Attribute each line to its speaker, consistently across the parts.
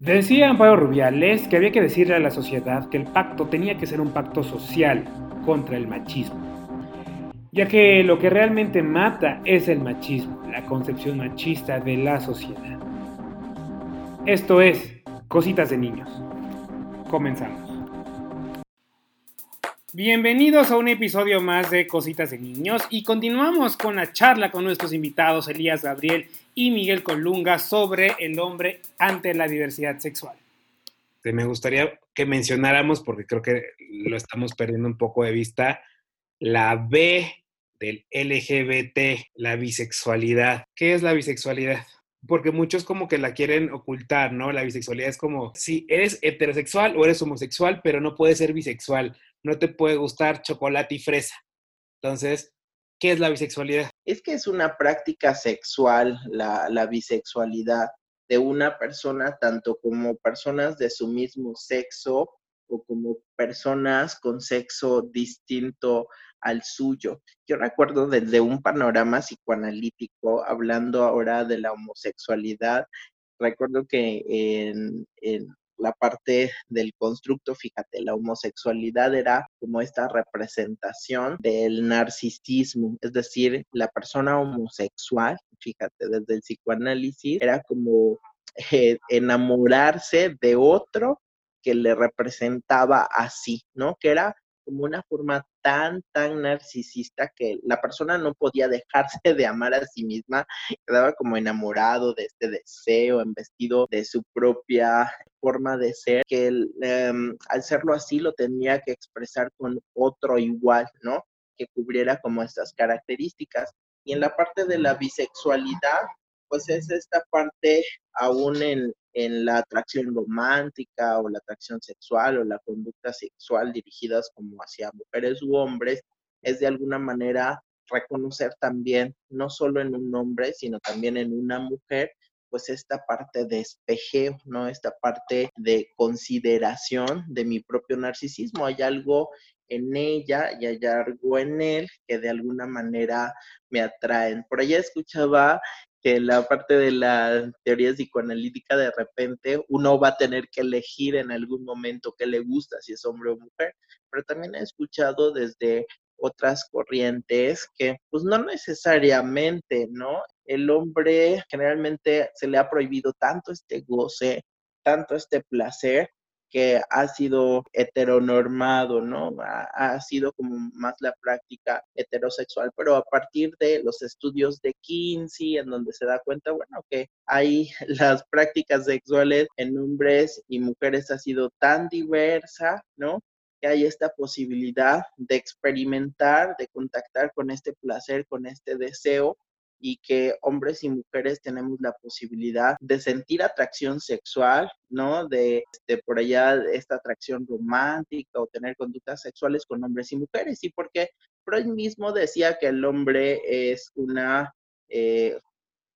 Speaker 1: Decía Amparo Rubiales que había que decirle a la sociedad que el pacto tenía que ser un pacto social contra el machismo, ya que lo que realmente mata es el machismo, la concepción machista de la sociedad. Esto es Cositas de Niños. Comenzamos. Bienvenidos a un episodio más de Cositas de Niños y continuamos con la charla con nuestros invitados Elías Gabriel y Miguel Colunga sobre el hombre ante la diversidad sexual.
Speaker 2: Me gustaría que mencionáramos, porque creo que lo estamos perdiendo un poco de vista, la B del LGBT, la bisexualidad. ¿Qué es la bisexualidad? Porque muchos como que la quieren ocultar, ¿no? La bisexualidad es como, si eres heterosexual o eres homosexual, pero no puedes ser bisexual, no te puede gustar chocolate y fresa. Entonces, ¿Qué es la bisexualidad?
Speaker 3: Es que es una práctica sexual, la, la bisexualidad, de una persona, tanto como personas de su mismo sexo o como personas con sexo distinto al suyo. Yo recuerdo desde un panorama psicoanalítico, hablando ahora de la homosexualidad, recuerdo que en, en la parte del constructo, fíjate, la homosexualidad era como esta representación del narcisismo, es decir, la persona homosexual, fíjate, desde el psicoanálisis, era como eh, enamorarse de otro que le representaba así, ¿no? Que era como una forma tan, tan narcisista que la persona no podía dejarse de amar a sí misma, quedaba como enamorado de este deseo, embestido de su propia forma de ser, que em, al serlo así lo tenía que expresar con otro igual, ¿no? Que cubriera como estas características. Y en la parte de la bisexualidad, pues es esta parte aún en, en la atracción romántica o la atracción sexual o la conducta sexual dirigidas como hacia mujeres u hombres, es de alguna manera reconocer también, no solo en un hombre, sino también en una mujer, pues esta parte de espejeo, ¿no? Esta parte de consideración de mi propio narcisismo. Hay algo en ella y hay algo en él que de alguna manera me atraen. Por allá escuchaba que la parte de la teoría psicoanalítica de repente uno va a tener que elegir en algún momento qué le gusta, si es hombre o mujer, pero también he escuchado desde otras corrientes que pues no necesariamente, ¿no? El hombre generalmente se le ha prohibido tanto este goce, tanto este placer, que ha sido heteronormado, ¿no? Ha, sido como más la práctica heterosexual, pero a partir de los estudios de Kinsey, en donde se da cuenta, bueno, que hay las prácticas sexuales en hombres y mujeres ha sido tan diversa, ¿no? que hay esta posibilidad de experimentar, de contactar con este placer, con este deseo, y que hombres y mujeres tenemos la posibilidad de sentir atracción sexual, ¿no? De, por allá esta atracción romántica o tener conductas sexuales con hombres y mujeres. ¿Y porque Freud mismo decía que el hombre es una eh,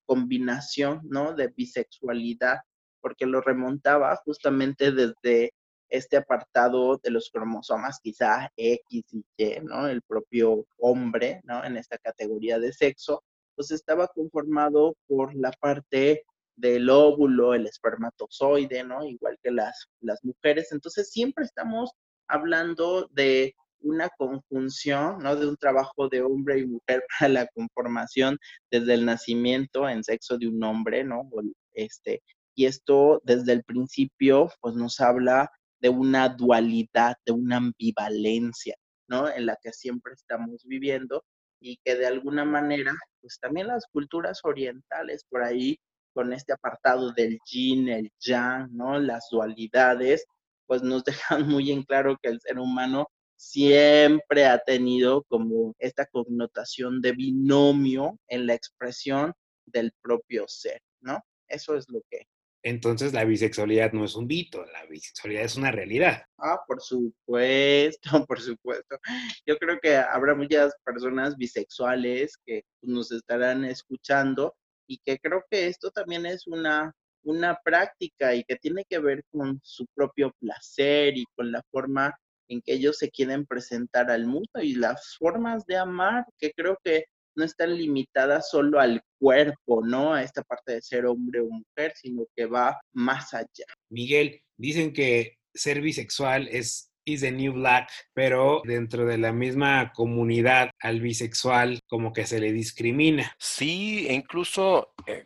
Speaker 3: combinación, ¿no? De bisexualidad, porque lo remontaba justamente desde este apartado de los cromosomas, quizá X y Y, ¿no? El propio hombre, ¿no? En esta categoría de sexo, pues estaba conformado por la parte del óvulo, el espermatozoide, ¿no? Igual que las, las mujeres. Entonces siempre estamos hablando de una conjunción, ¿no? De un trabajo de hombre y mujer para la conformación desde el nacimiento en sexo de un hombre, ¿no? Este, y esto desde el principio, pues nos habla de una dualidad, de una ambivalencia, ¿no? En la que siempre estamos viviendo y que de alguna manera, pues también las culturas orientales por ahí, con este apartado del yin, el yang, ¿no? Las dualidades, pues nos dejan muy en claro que el ser humano siempre ha tenido como esta connotación de binomio en la expresión del propio ser, ¿no? Eso es lo que
Speaker 2: entonces la bisexualidad no es un mito, la bisexualidad es una realidad.
Speaker 3: Ah, por supuesto, por supuesto. Yo creo que habrá muchas personas bisexuales que nos estarán escuchando y que creo que esto también es una, una práctica y que tiene que ver con su propio placer y con la forma en que ellos se quieren presentar al mundo y las formas de amar que creo que no están limitadas solo al cuerpo, ¿no? A esta parte de ser hombre o mujer, sino que va más allá.
Speaker 2: Miguel, dicen que ser bisexual es is the new black, pero dentro de la misma comunidad al bisexual como que se le discrimina.
Speaker 4: Sí, e incluso eh,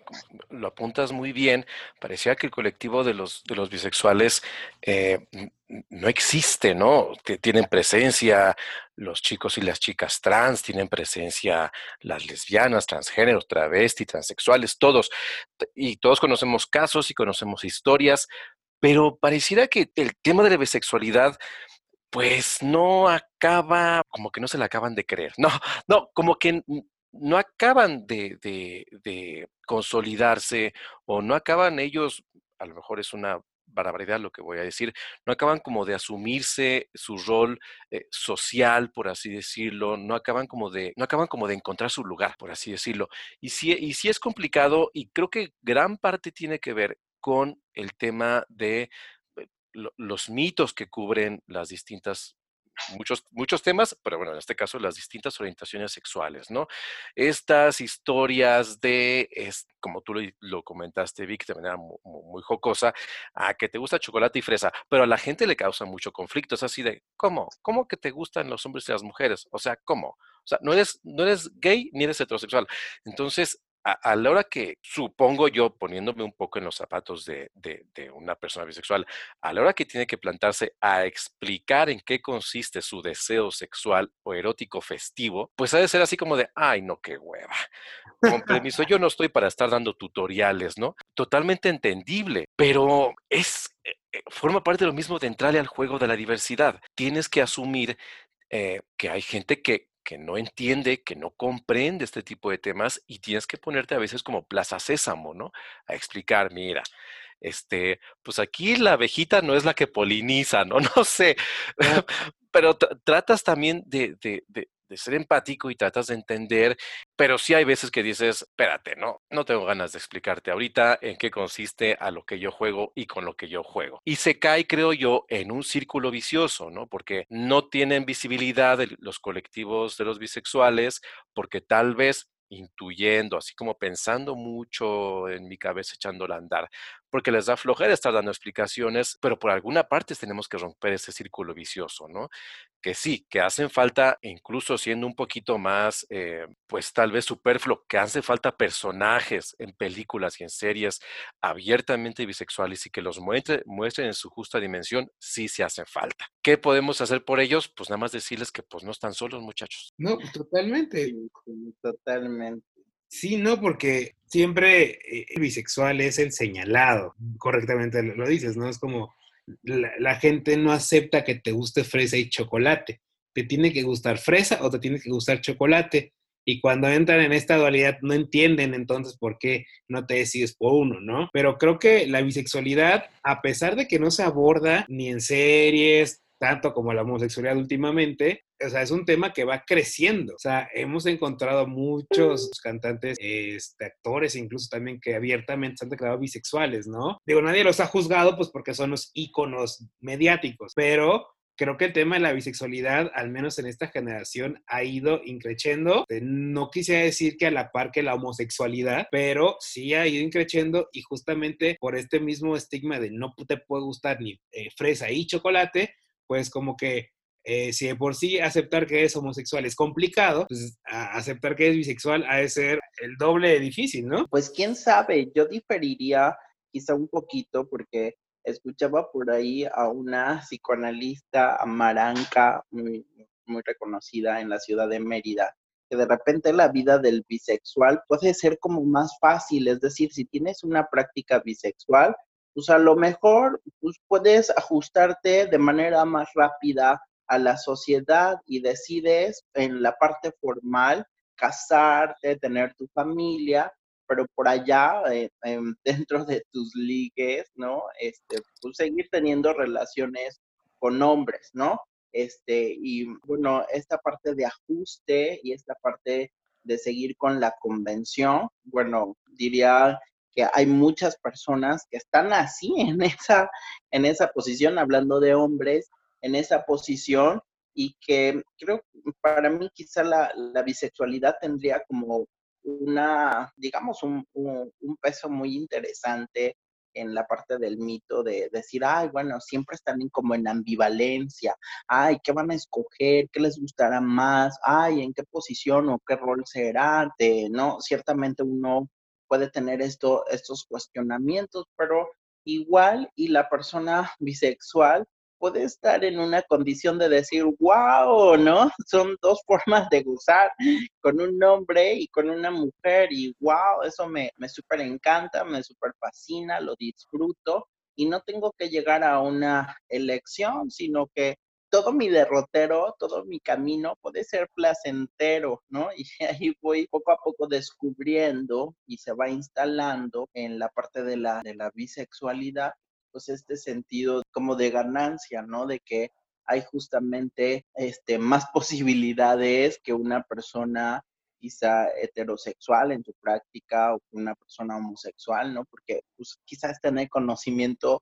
Speaker 4: lo apuntas muy bien, parecía que el colectivo de los, de los bisexuales eh, no existe, ¿no? Tienen presencia los chicos y las chicas trans, tienen presencia las lesbianas, transgénero, travesti, transexuales, todos. Y todos conocemos casos y conocemos historias, pero pareciera que el tema de la bisexualidad pues no acaba, como que no se la acaban de creer. No, no, como que no acaban de, consolidarse o no acaban ellos, a lo mejor es una barbaridad lo que voy a decir, no acaban como de asumirse su rol eh, social, por así decirlo, no acaban como de, no acaban como de encontrar su lugar, por así decirlo. Y sí, y sí es complicado y creo que gran parte tiene que ver con el tema de los mitos que cubren las distintas muchos, muchos temas, pero bueno, en este caso las distintas orientaciones sexuales, ¿no? Estas historias de, es, como tú lo, comentaste, Vic, de manera muy, jocosa, a que te gusta chocolate y fresa, pero a la gente le causa mucho conflicto, es así de, ¿cómo? ¿Cómo que te gustan los hombres y las mujeres? O sea, ¿cómo? O sea, no eres, no eres gay ni eres heterosexual. Entonces, a, la hora que, supongo yo, poniéndome un poco en los zapatos de, una persona bisexual, a la hora que tiene que plantarse a explicar en qué consiste su deseo sexual o erótico festivo, pues ha de ser así como de, ay, no, qué hueva. Con permiso, yo no estoy para estar dando tutoriales, ¿no? Totalmente entendible, pero es, eh, eh, forma parte de lo mismo de entrarle al juego de la diversidad. Tienes que asumir eh, que hay gente que que no entiende, que no comprende este tipo de temas y tienes que ponerte a veces como plaza sésamo, ¿no? A explicar, mira, este, pues aquí la abejita no es la que poliniza, ¿no? No sé, pero tratas también de, de ser empático y tratas de entender, pero sí hay veces que dices, espérate, no, no tengo ganas de explicarte ahorita en qué consiste a lo que yo juego y con lo que yo juego. Y se cae, creo yo, en un círculo vicioso, ¿no? Porque no tienen visibilidad los colectivos de los bisexuales, porque tal vez intuyendo, así como pensando mucho en mi cabeza echándola a andar, porque les da flojera estar dando explicaciones, pero por alguna parte tenemos que romper ese círculo vicioso, ¿no? Que sí, que hacen falta, incluso siendo un poquito más, eh, pues tal vez superfluo, que hacen falta personajes en películas y en series abiertamente bisexuales y que los muestren, muestren en su justa dimensión, sí se hacen falta. ¿Qué podemos hacer por ellos? Pues nada más decirles que pues no están solos, muchachos.
Speaker 2: No, totalmente.
Speaker 3: Totalmente.
Speaker 2: Sí, no, porque siempre eh, el bisexual es el señalado, correctamente lo, dices, ¿no? Es como la, gente no acepta que te guste fresa y chocolate. Te tiene que gustar fresa o te tiene que gustar chocolate. Y cuando entran en esta dualidad no entienden entonces por qué no te decides por uno, ¿no? Pero creo que la bisexualidad, a pesar de que no se aborda ni en series, tanto como la homosexualidad últimamente, o sea, es un tema que va creciendo. O sea, hemos encontrado muchos cantantes, este, actores, incluso también que abiertamente se han declarado bisexuales, ¿no? Digo, nadie los ha juzgado, pues porque son los íconos mediáticos, pero creo que el tema de la bisexualidad, al menos en esta generación, ha ido increciendo. No quisiera decir que a la par que la homosexualidad, pero sí ha ido increciendo y justamente por este mismo estigma de no te puede gustar ni eh, fresa y chocolate, pues como que eh, si de por sí aceptar que es homosexual es complicado, pues aceptar que es bisexual ha de ser el doble de difícil, ¿no?
Speaker 3: Pues quién sabe, yo diferiría quizá un poquito porque escuchaba por ahí a una psicoanalista amaranca muy, muy reconocida en la ciudad de Mérida, que de repente la vida del bisexual puede ser como más fácil, es decir, si tienes una práctica bisexual, pues a lo mejor pues puedes ajustarte de manera más rápida a la sociedad y decides en la parte formal casarte, tener tu familia, pero por allá, eh, dentro de tus ligues, ¿no? Este, pues seguir teniendo relaciones con hombres, ¿no? Este, y bueno, esta parte de ajuste y esta parte de seguir con la convención, bueno, diría que hay muchas personas que están así en esa, en esa posición, hablando de hombres, en esa posición y que creo para mí quizá la, la bisexualidad tendría como una, digamos, un, un, peso muy interesante en la parte del mito de decir, ay, bueno, siempre están como en ambivalencia, ay, ¿qué van a escoger? ¿Qué les gustará más? Ay, ¿en qué posición o qué rol será? De, ¿no? Ciertamente uno puede tener esto, estos cuestionamientos, pero igual y la persona bisexual puede estar en una condición de decir, wow, ¿no? Son dos formas de gozar, con un hombre y con una mujer, y wow, eso me, me súper encanta, me súper fascina, lo disfruto, y no tengo que llegar a una elección, sino que todo mi derrotero, todo mi camino puede ser placentero, ¿no? Y ahí voy poco a poco descubriendo y se va instalando en la parte de la, de la bisexualidad pues este sentido como de ganancia, ¿no? De que hay justamente este, más posibilidades que una persona quizá heterosexual en su práctica o una persona homosexual, ¿no? Porque pues, quizás tener conocimiento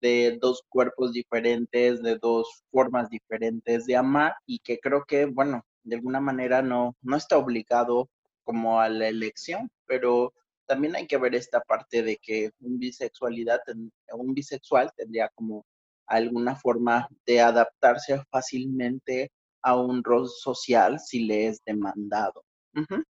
Speaker 3: de dos cuerpos diferentes, de dos formas diferentes de amar y que creo que, bueno, de alguna manera no, no está obligado como a la elección, pero también hay que ver esta parte de que un bisexualidad, un bisexual tendría como alguna forma de adaptarse fácilmente a un rol social si le es demandado.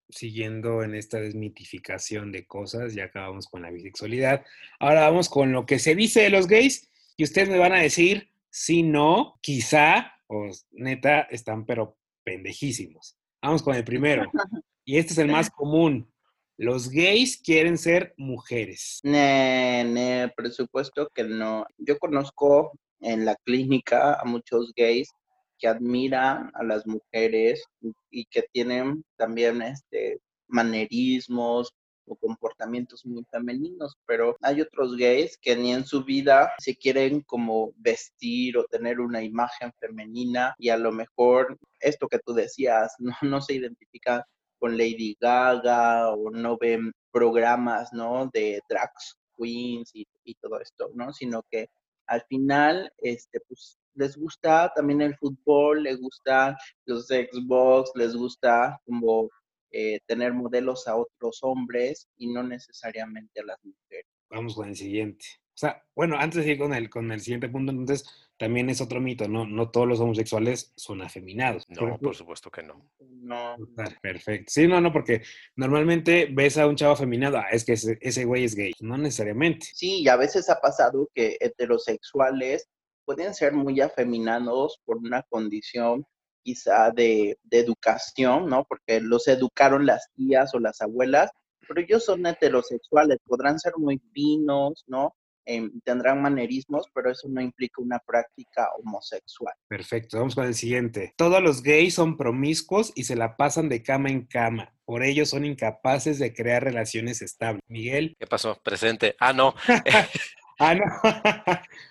Speaker 2: Siguiendo en esta desmitificación de cosas, ya acabamos con la bisexualidad. Ahora vamos con lo que se dice de los gays y ustedes me van a decir si no, quizá, o neta, están pero pendejísimos. Vamos con el primero. Y este es el más común. Los gays quieren ser mujeres.
Speaker 3: Ne, ne, presupuesto que no. Yo conozco en la clínica a muchos gays que admiran a las mujeres y que tienen también este manerismos o comportamientos muy femeninos, pero hay otros gays que ni en su vida se quieren como vestir o tener una imagen femenina y a lo mejor esto que tú decías no, no se identifica con Lady Gaga o no ven programas, ¿no? De drag queens y, todo esto, ¿no? Sino que al final, este, pues les gusta también el fútbol, les gusta los Xbox, les gusta como eh, tener modelos a otros hombres y no necesariamente a las mujeres.
Speaker 2: Vamos con el siguiente. O sea, bueno, antes de ir con el, con el siguiente punto, entonces, también es otro mito, ¿no? No todos los homosexuales son afeminados.
Speaker 4: No, por, supuesto que no.
Speaker 3: No.
Speaker 2: Perfecto. Sí, no, no, porque normalmente ves a un chavo afeminado, ah, es que ese, güey es gay. No necesariamente.
Speaker 3: Sí, y a veces ha pasado que heterosexuales pueden ser muy afeminados por una condición quizá de, de educación, ¿no? Porque los educaron las tías o las abuelas, pero ellos son heterosexuales, podrán ser muy finos, ¿no? Em, tendrán manerismos, pero eso no implica una práctica homosexual.
Speaker 2: Perfecto, vamos con el siguiente. Todos los gays son promiscuos y se la pasan de cama en cama. Por ello son incapaces de crear relaciones estables. Miguel.
Speaker 4: ¿Qué pasó? Presente. Ah, no.
Speaker 2: Ah, no.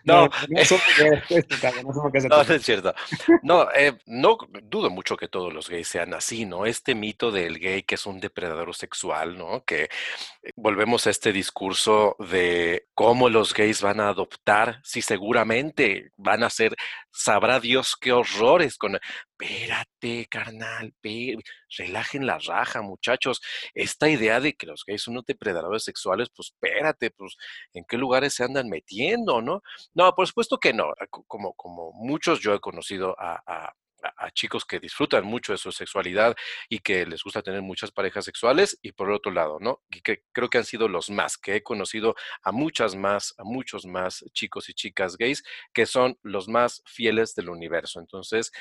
Speaker 4: no, no, es cierto. No, eh, no dudo mucho que todos los gays sean así, ¿no? Este mito del gay que es un depredador sexual, ¿no? Que eh, volvemos a este discurso de cómo los gays van a adoptar, si seguramente van a ser, sabrá Dios qué horrores con espérate, carnal, relajen la raja, muchachos. Esta idea de que los gays son unos depredadores sexuales, pues espérate, pues, ¿en qué lugares se andan metiendo, no? No, por supuesto que no. Como, como muchos yo he conocido a, chicos que disfrutan mucho de su sexualidad y que les gusta tener muchas parejas sexuales y por otro lado, ¿no? Y que creo que han sido los más, que he conocido a muchas más, a muchos más chicos y chicas gays que son los más fieles del universo. Entonces,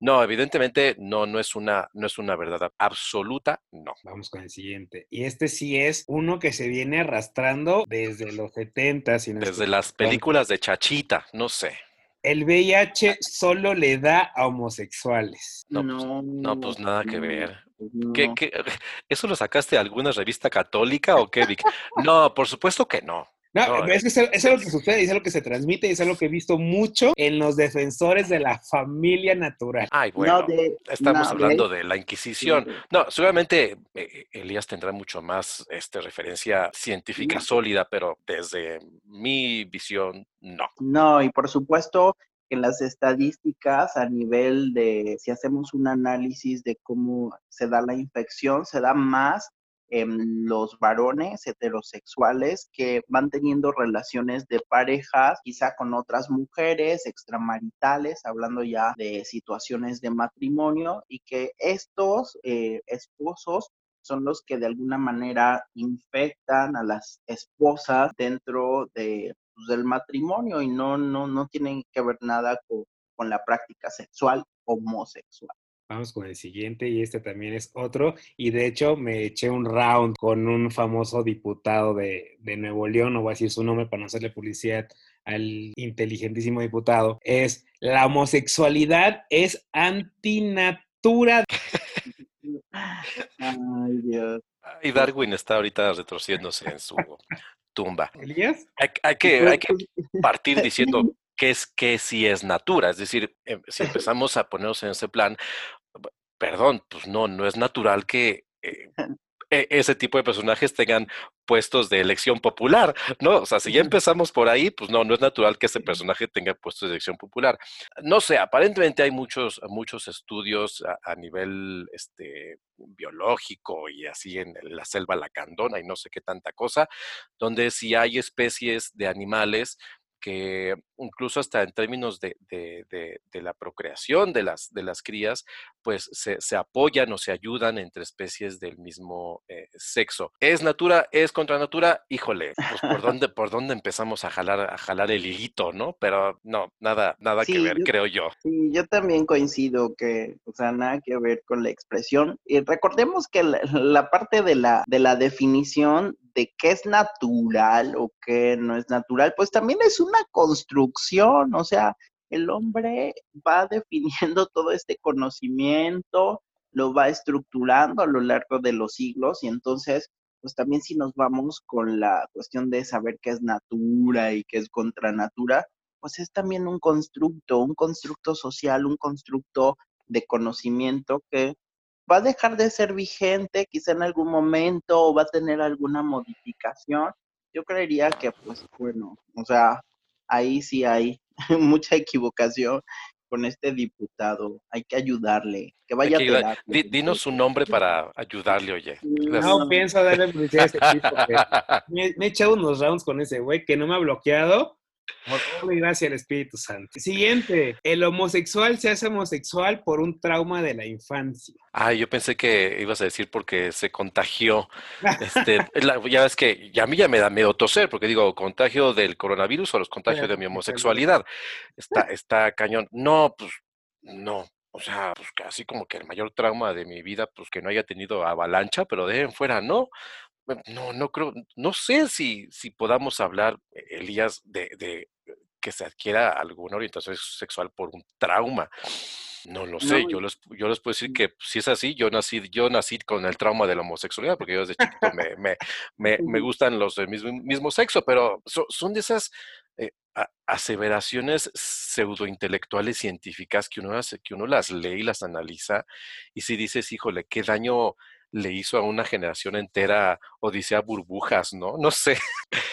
Speaker 4: no, evidentemente no, no es una, no es una verdad absoluta, no.
Speaker 2: Vamos con el siguiente. Y este sí es uno que se viene arrastrando desde los 70.
Speaker 4: desde las películas de Chachita, no sé
Speaker 2: el VIH solo le da a homosexuales.
Speaker 4: No, pues, no, pues nada que ver. Pues eso lo sacaste de alguna revista católica o qué, Vic? No, por supuesto que no.
Speaker 2: No, es que eso, es lo que sucede, es lo que se transmite y es lo que he visto mucho en los defensores de la familia natural.
Speaker 4: Ay, bueno, estamos hablando de, la Inquisición. No, seguramente eh, Elías tendrá mucho más este, referencia científica sólida, pero desde mi visión, no.
Speaker 3: No, y por supuesto, en las estadísticas a nivel de, si hacemos un análisis de cómo se da la infección, se da más en los varones heterosexuales que van teniendo relaciones de parejas, quizá con otras mujeres extramaritales, hablando ya de situaciones de matrimonio, y que estos eh, esposos son los que de alguna manera infectan a las esposas dentro de, pues, del matrimonio y no, no, no tienen que ver nada con, con la práctica sexual homosexual.
Speaker 2: Vamos con el siguiente y este también es otro. Y de hecho me eché un round con un famoso diputado de, de Nuevo León, no voy a decir su nombre para no hacerle publicidad al inteligentísimo diputado. Es la homosexualidad es antinatura.
Speaker 3: Ay, Dios.
Speaker 4: Y Darwin está ahorita retrocediéndose en su tumba.
Speaker 2: ¿Elías?
Speaker 4: Hay, hay que, hay que partir diciendo qué es que si es natura. Es decir, em, si empezamos a ponernos en ese plan, perdón, pues no, no es natural que eh, e, ese tipo de personajes tengan puestos de elección popular, ¿no? O sea, si ya empezamos por ahí, pues no, no es natural que ese personaje tenga puestos de elección popular. No sé, aparentemente hay muchos, muchos estudios a, a nivel este, biológico y así en la selva lacandona y no sé qué tanta cosa, donde si hay especies de animales que incluso hasta en términos de, de, de, de la procreación de las, de las crías, pues se, se, apoyan o se ayudan entre especies del mismo eh, sexo. ¿Es natura? ¿Es contra natura? Híjole, pues por dónde, por dónde empezamos a jalar, a jalar el hilito, ¿no? Pero no, nada, nada
Speaker 3: Sí,
Speaker 4: que ver,
Speaker 3: yo-
Speaker 4: creo yo.
Speaker 3: Sí, yo también coincido que, o sea, nada que ver con la expresión. Y recordemos que la, la parte de la, de la definición de qué es natural o qué no es natural, pues también es una construcción, o sea, el hombre va definiendo todo este conocimiento, lo va estructurando a lo largo de los siglos y entonces, pues también si nos vamos con la cuestión de saber qué es natura y qué es contra natura, pues es también un constructo, un constructo social, un constructo de conocimiento que va a dejar de ser vigente quizá en algún momento o va a tener alguna modificación. Yo creería que, pues bueno, o sea, ahí sí hay mucha equivocación con este diputado. Hay que ayudarle, que vaya
Speaker 4: que
Speaker 3: a
Speaker 4: ayudar.
Speaker 3: terapia.
Speaker 4: Di- dinos su nombre para ayudarle, oye.
Speaker 2: No pienso darle publicidad a este tipo. que Me, me he echado unos rounds con ese güey que no me ha bloqueado. Por gracia al Espíritu Santo. Siguiente. El homosexual se hace homosexual por un trauma de la infancia.
Speaker 4: Ay, yo pensé que ibas a decir porque se contagió. Este, la- ya ves que ya a mí ya me da miedo toser, porque digo, contagio del coronavirus o los contagios de mi homosexualidad. Está, está cañón. No, pues, no. O sea, pues casi como que el mayor trauma de mi vida, pues que no haya tenido avalancha, pero de ahí en fuera, no. No, no creo, no sé si, si podamos hablar, Elías, de, de que se adquiera alguna orientación sexual por un trauma. No lo sé,
Speaker 3: No,
Speaker 4: yo les, yo les puedo decir que si es así, yo nací, yo nací con el trauma de la homosexualidad, porque yo desde chiquito me, me, me, me gustan los del mismo, mismo sexo, pero so- son de esas eh, aseveraciones pseudointelectuales científicas que uno, hace, que uno las lee y las analiza, y si dices, híjole, qué daño le hizo a una generación entera Odisea Burbujas, ¿no? No sé.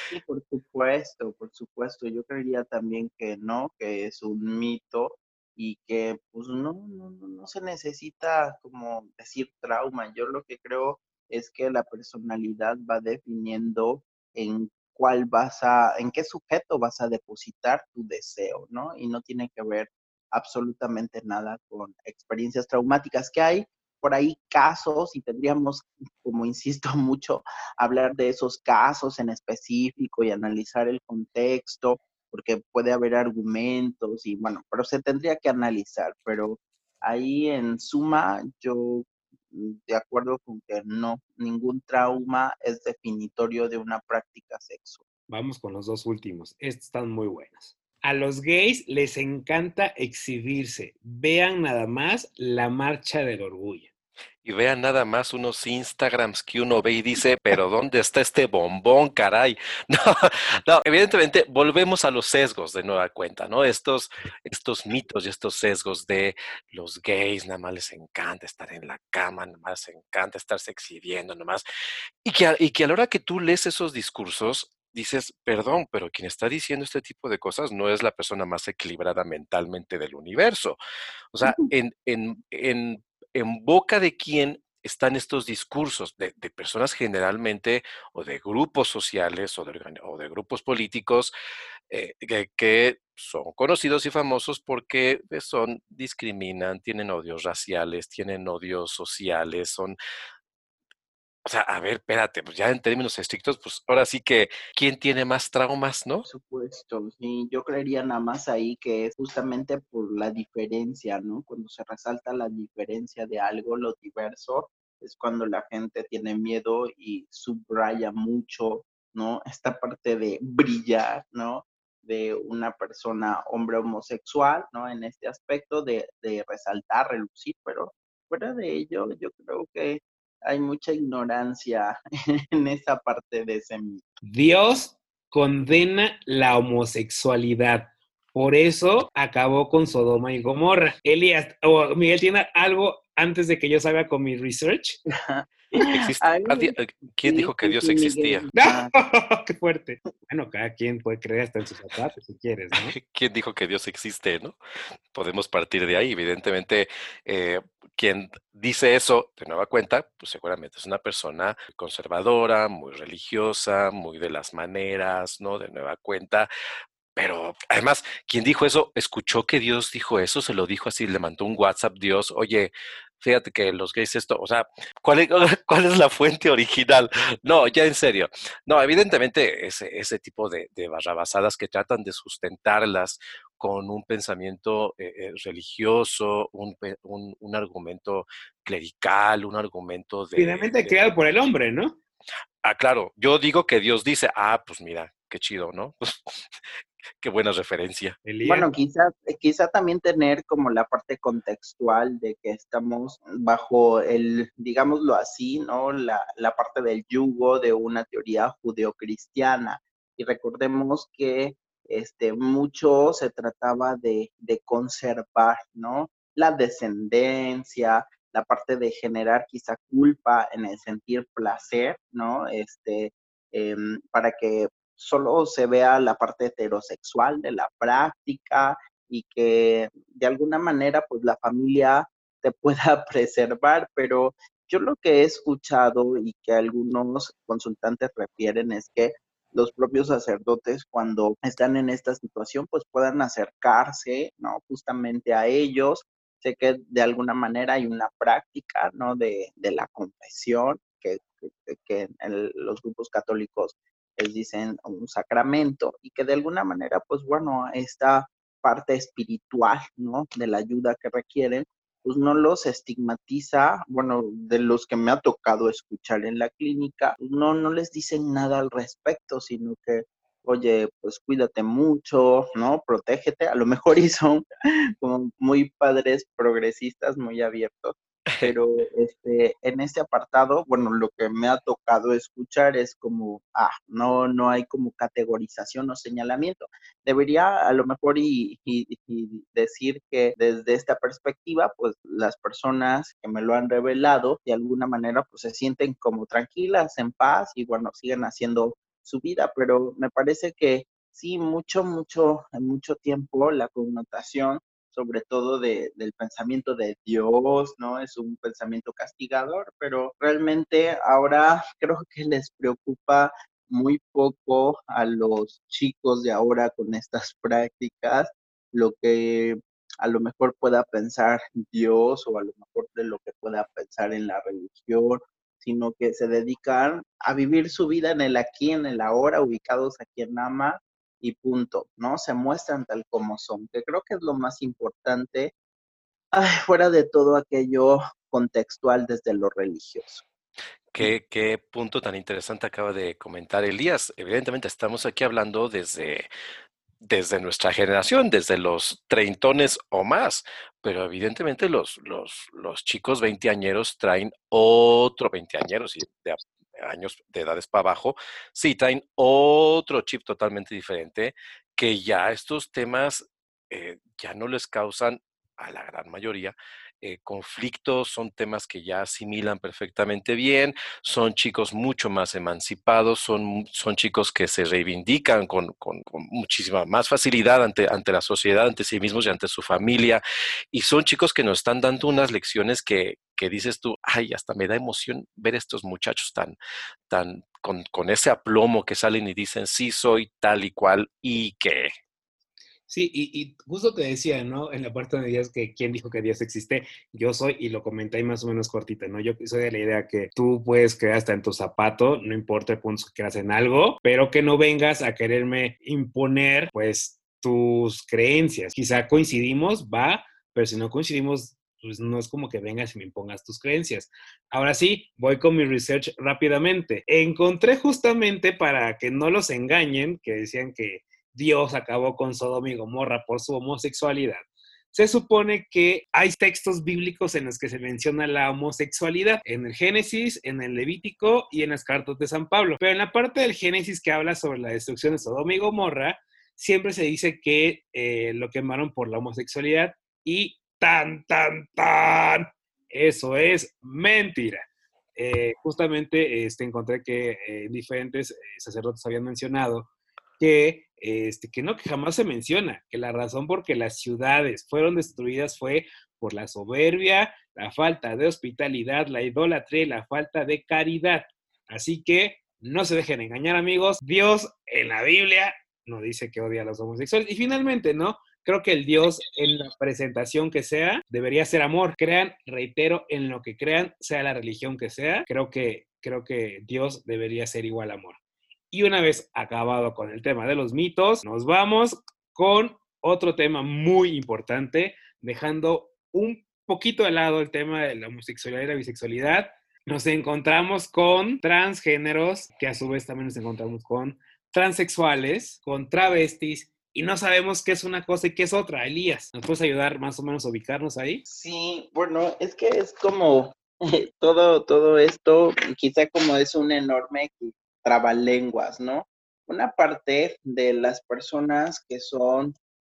Speaker 3: Sí, por supuesto, por supuesto. Yo creería también que no, que es un mito y que pues no, no, no, se necesita como decir trauma. Yo lo que creo es que la personalidad va definiendo en cuál vas a, en qué sujeto vas a depositar tu deseo, ¿no? Y no tiene que ver absolutamente nada con experiencias traumáticas que hay por ahí casos y tendríamos, como insisto mucho, hablar de esos casos en específico y analizar el contexto, porque puede haber argumentos y bueno, pero se tendría que analizar, pero ahí en suma yo mm, de acuerdo con que no, ningún trauma es definitorio de una práctica sexual.
Speaker 2: Vamos con los dos últimos. Estos están muy buenos. A los gays les encanta exhibirse. Vean nada más la marcha del orgullo.
Speaker 4: Y vean nada más unos Instagrams que uno ve y dice, pero ¿dónde está este bombón, caray? No, evidentemente volvemos a los sesgos de nueva cuenta, ¿no? Estos, estos mitos y estos sesgos de los gays, nada más les encanta estar en la cama, nada más les encanta estarse exhibiendo, nada más. Y que, y que a la hora que tú lees esos discursos, dices, perdón, pero quien está diciendo este tipo de cosas no es la persona más equilibrada mentalmente del universo. O sea, en, en, en, en boca de quién están estos discursos de, de, personas generalmente o de grupos sociales o de, o de grupos políticos eh, que, que, son conocidos y famosos porque pues, son, discriminan, tienen odios raciales, tienen odios sociales, son o sea, a ver, espérate, pues ya en términos estrictos, pues ahora sí que, ¿quién tiene más traumas, no?
Speaker 3: Por supuesto, sí, yo creería nada más ahí que es justamente por la diferencia, ¿no? Cuando se resalta la diferencia de algo, lo diverso, es cuando la gente tiene miedo y subraya mucho, ¿no? Esta parte de brillar, ¿no? De una persona, hombre homosexual, ¿no? En este aspecto de, de resaltar, relucir, pero fuera de ello, yo creo que hay mucha ignorancia en esa parte de ese mito.
Speaker 2: Dios condena la homosexualidad. Por eso acabó con Sodoma y Gomorra. Elías, o Miguel, ¿tiene algo antes de que yo salga con mi research?
Speaker 4: Ay, ¿Quién dijo que Dios existía?
Speaker 2: ¡No! ¡Qué fuerte! Bueno, cada quien puede creer hasta en sus zapatos si quieres, ¿no?
Speaker 4: ¿Quién dijo que Dios existe, no? Podemos partir de ahí. Evidentemente, eh, quien dice eso de nueva cuenta, pues seguramente es una persona conservadora, muy religiosa, muy de las maneras, ¿no? De nueva cuenta, pero además, quien dijo eso, escuchó que Dios dijo eso, se lo dijo así, le mandó un WhatsApp Dios, oye, fíjate que los gays esto, o sea, ¿cuál es, cuál es la fuente original? No, ya en serio. No, evidentemente ese, ese tipo de, de barrabasadas que tratan de sustentarlas con un pensamiento eh, eh, religioso, un, un, un, argumento clerical, un argumento de...
Speaker 2: Finalmente
Speaker 4: de,
Speaker 2: creado por el hombre, ¿no?
Speaker 4: Ah, claro, yo digo que Dios dice, ah, pues mira, qué chido, ¿no? Qué buena referencia.
Speaker 3: Elías. Bueno, quizá, quizá también tener como la parte contextual de que estamos bajo el, digámoslo así, ¿no? La, la parte del yugo de una teoría judeocristiana. Y recordemos que este, mucho se trataba de, de conservar, ¿no? La descendencia, la parte de generar quizá culpa en el sentir placer, ¿no? Este, eh, para que solo se vea la parte heterosexual de la práctica y que de alguna manera pues la familia te pueda preservar, pero yo lo que he escuchado y que algunos consultantes refieren es que los propios sacerdotes cuando están en esta situación pues puedan acercarse, ¿no? Justamente a ellos. Sé que de alguna manera hay una práctica, ¿no? De, de la confesión que, que, en los grupos católicos les dicen un sacramento y que de alguna manera, pues bueno, esta parte espiritual, ¿no? De la ayuda que requieren, pues no los estigmatiza, bueno, de los que me ha tocado escuchar en la clínica, no, no les dicen nada al respecto, sino que, oye, pues cuídate mucho, ¿no? Protégete, a lo mejor y son como muy padres progresistas, muy abiertos, pero este, en este apartado, bueno, lo que me ha tocado escuchar es como, ah, no, no hay como categorización o señalamiento. Debería a lo mejor y, y, decir que desde esta perspectiva, pues las personas que me lo han revelado, de alguna manera, pues se sienten como tranquilas, en paz y bueno, siguen haciendo su vida, pero me parece que sí, mucho, mucho, mucho tiempo la connotación sobre todo de, del pensamiento de Dios, ¿no? Es un pensamiento castigador, pero realmente ahora creo que les preocupa muy poco a los chicos de ahora con estas prácticas, lo que a lo mejor pueda pensar Dios o a lo mejor de lo que pueda pensar en la religión, sino que se dedican a vivir su vida en el aquí, en el ahora, ubicados aquí en Nama, y punto, ¿no? Se muestran tal como son, que creo que es lo más importante, fuera de todo aquello contextual desde lo religioso.
Speaker 4: ¿Qué, qué, punto tan interesante acaba de comentar Elías. Evidentemente estamos aquí hablando desde, desde nuestra generación, desde los treintones o más, pero evidentemente los, los, los chicos veinteañeros traen otro veinteañeros y de, años de edades para abajo, sí traen otro chip totalmente diferente que ya estos temas eh, ya no les causan a la gran mayoría eh, conflictos, son temas que ya asimilan perfectamente bien, son chicos mucho más emancipados, son, son chicos que se reivindican con, con, muchísima más facilidad ante, ante la sociedad, ante sí mismos y ante su familia, y son chicos que nos están dando unas lecciones que, que dices tú, ay, hasta me da emoción ver estos muchachos tan, tan, con, con ese aplomo que salen y dicen, sí, soy tal y cual, y que
Speaker 2: Sí, y, justo te decía, ¿no? En la parte donde decías que quién dijo que Dios existe, yo soy, y lo comenté más o menos cortito, ¿no? Yo soy de la idea que tú puedes creer hasta en tu zapato, no importa el punto que creas en algo, pero que no vengas a quererme imponer, pues, tus creencias. Quizá coincidimos, va, pero si no coincidimos, pues no es como que vengas y me impongas tus creencias. Ahora sí, voy con mi research rápidamente. Encontré justamente para que no los engañen, que decían que Dios acabó con Sodoma y Gomorra por su homosexualidad. Se supone que hay textos bíblicos en los que se menciona la homosexualidad, en el Génesis, en el Levítico y en las cartas de San Pablo. Pero en la parte del Génesis que habla sobre la destrucción de Sodoma y Gomorra, siempre se dice que eh, lo quemaron por la homosexualidad y tan, tan, tan, eso es mentira. Eh, justamente este, encontré que eh, diferentes sacerdotes habían mencionado que, este, que no, que jamás se menciona, que la razón por que las ciudades fueron destruidas fue por la soberbia, la falta de hospitalidad, la idolatría y la falta de caridad. Así que no se dejen engañar, amigos. Dios en la Biblia no dice que odia a los homosexuales. Y finalmente, ¿no? Creo que el Dios en la presentación que sea debería ser amor. Crean, reitero, en lo que crean, sea la religión que sea, creo que, creo que Dios debería ser igual amor. Y una vez acabado con el tema de los mitos, nos vamos con otro tema muy importante, dejando un poquito de lado el tema de la homosexualidad y la bisexualidad. Nos encontramos con transgéneros, que a su vez también nos encontramos con transexuales, con travestis, y no sabemos qué es una cosa y qué es otra. Elías, ¿nos puedes ayudar más o menos a ubicarnos ahí?
Speaker 3: Sí, bueno, es que es como todo, todo esto, quizá como es un enorme trabalenguas, ¿no? Una parte de las personas que son,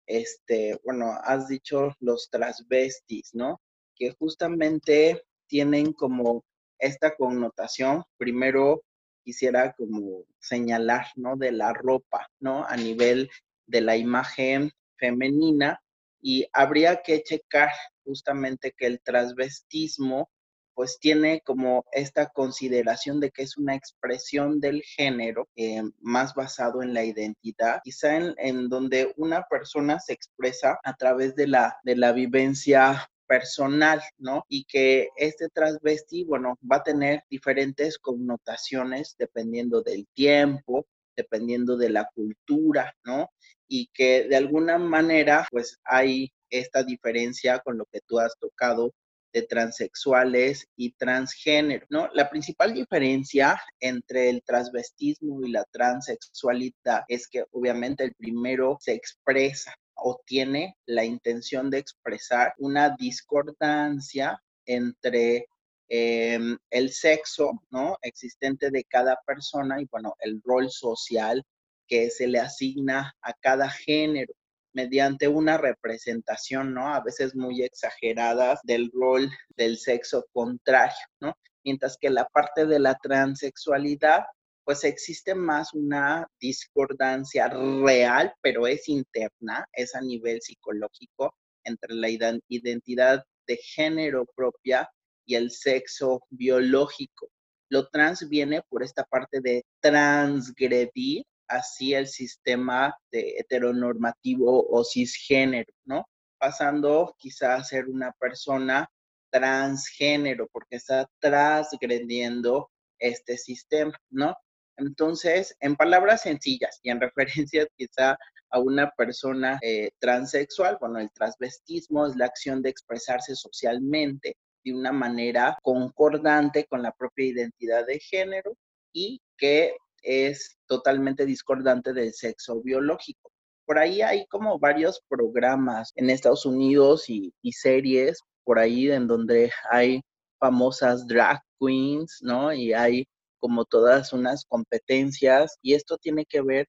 Speaker 3: este, bueno, has dicho los transvestis, ¿no? Que justamente tienen como esta connotación, primero quisiera como señalar, ¿no? De la ropa, ¿no? A nivel de la imagen femenina y habría que checar justamente que el transvestismo pues tiene como esta consideración de que es una expresión del género eh, más basado en la identidad, quizá en, donde una persona se expresa a través de la, de la vivencia personal, ¿no? Y que este transvesti, bueno, va a tener diferentes connotaciones dependiendo del tiempo, dependiendo de la cultura, ¿no? Y que de alguna manera, pues hay esta diferencia con lo que tú has tocado de transexuales y transgénero, ¿no? La principal diferencia entre el transvestismo y la transexualidad es que obviamente el primero se expresa o tiene la intención de expresar una discordancia entre em, el sexo, ¿no? Existente de cada persona y, bueno, el rol social que se le asigna a cada género mediante una representación, ¿no? A veces muy exageradas del rol del sexo contrario, ¿no? Mientras que la parte de la transexualidad, pues existe más una discordancia real, pero es interna, es a nivel psicológico entre la identidad de género propia y el sexo biológico. Lo trans viene por esta parte de transgredir así el sistema de heteronormativo o cisgénero, ¿no? Pasando quizá a ser una persona transgénero, porque está transgrediendo este sistema, ¿no? Entonces, en palabras sencillas y en referencia quizá a una persona eh, transexual, bueno, el transvestismo es la acción de expresarse socialmente de una manera concordante con la propia identidad de género y que es totalmente discordante del sexo biológico. Por ahí hay como varios programas en Estados Unidos y, series por ahí en donde hay famosas drag queens, ¿no? Y hay como todas unas competencias y esto tiene que ver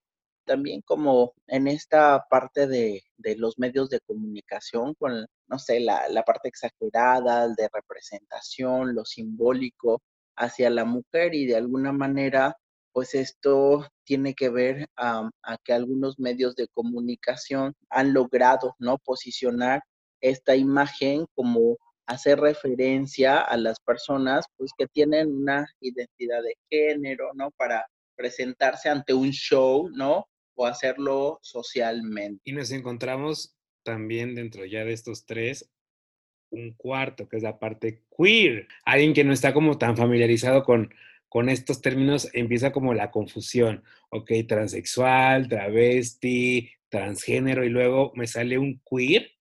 Speaker 3: también como en esta parte de, los medios de comunicación, con, no sé, la, la parte exagerada, de representación, lo simbólico hacia la mujer y de alguna manera pues esto tiene que ver a, que algunos medios de comunicación han logrado, ¿no? Posicionar esta imagen como hacer referencia a las personas, pues que tienen una identidad de género, ¿no? Para presentarse ante un show, ¿no? O hacerlo socialmente.
Speaker 2: Y nos encontramos también dentro ya de estos tres un cuarto, que es la parte queer. Alguien que no está como tan familiarizado con, con estos términos empieza como la confusión, ok, transexual, travesti, transgénero y luego me sale un queer.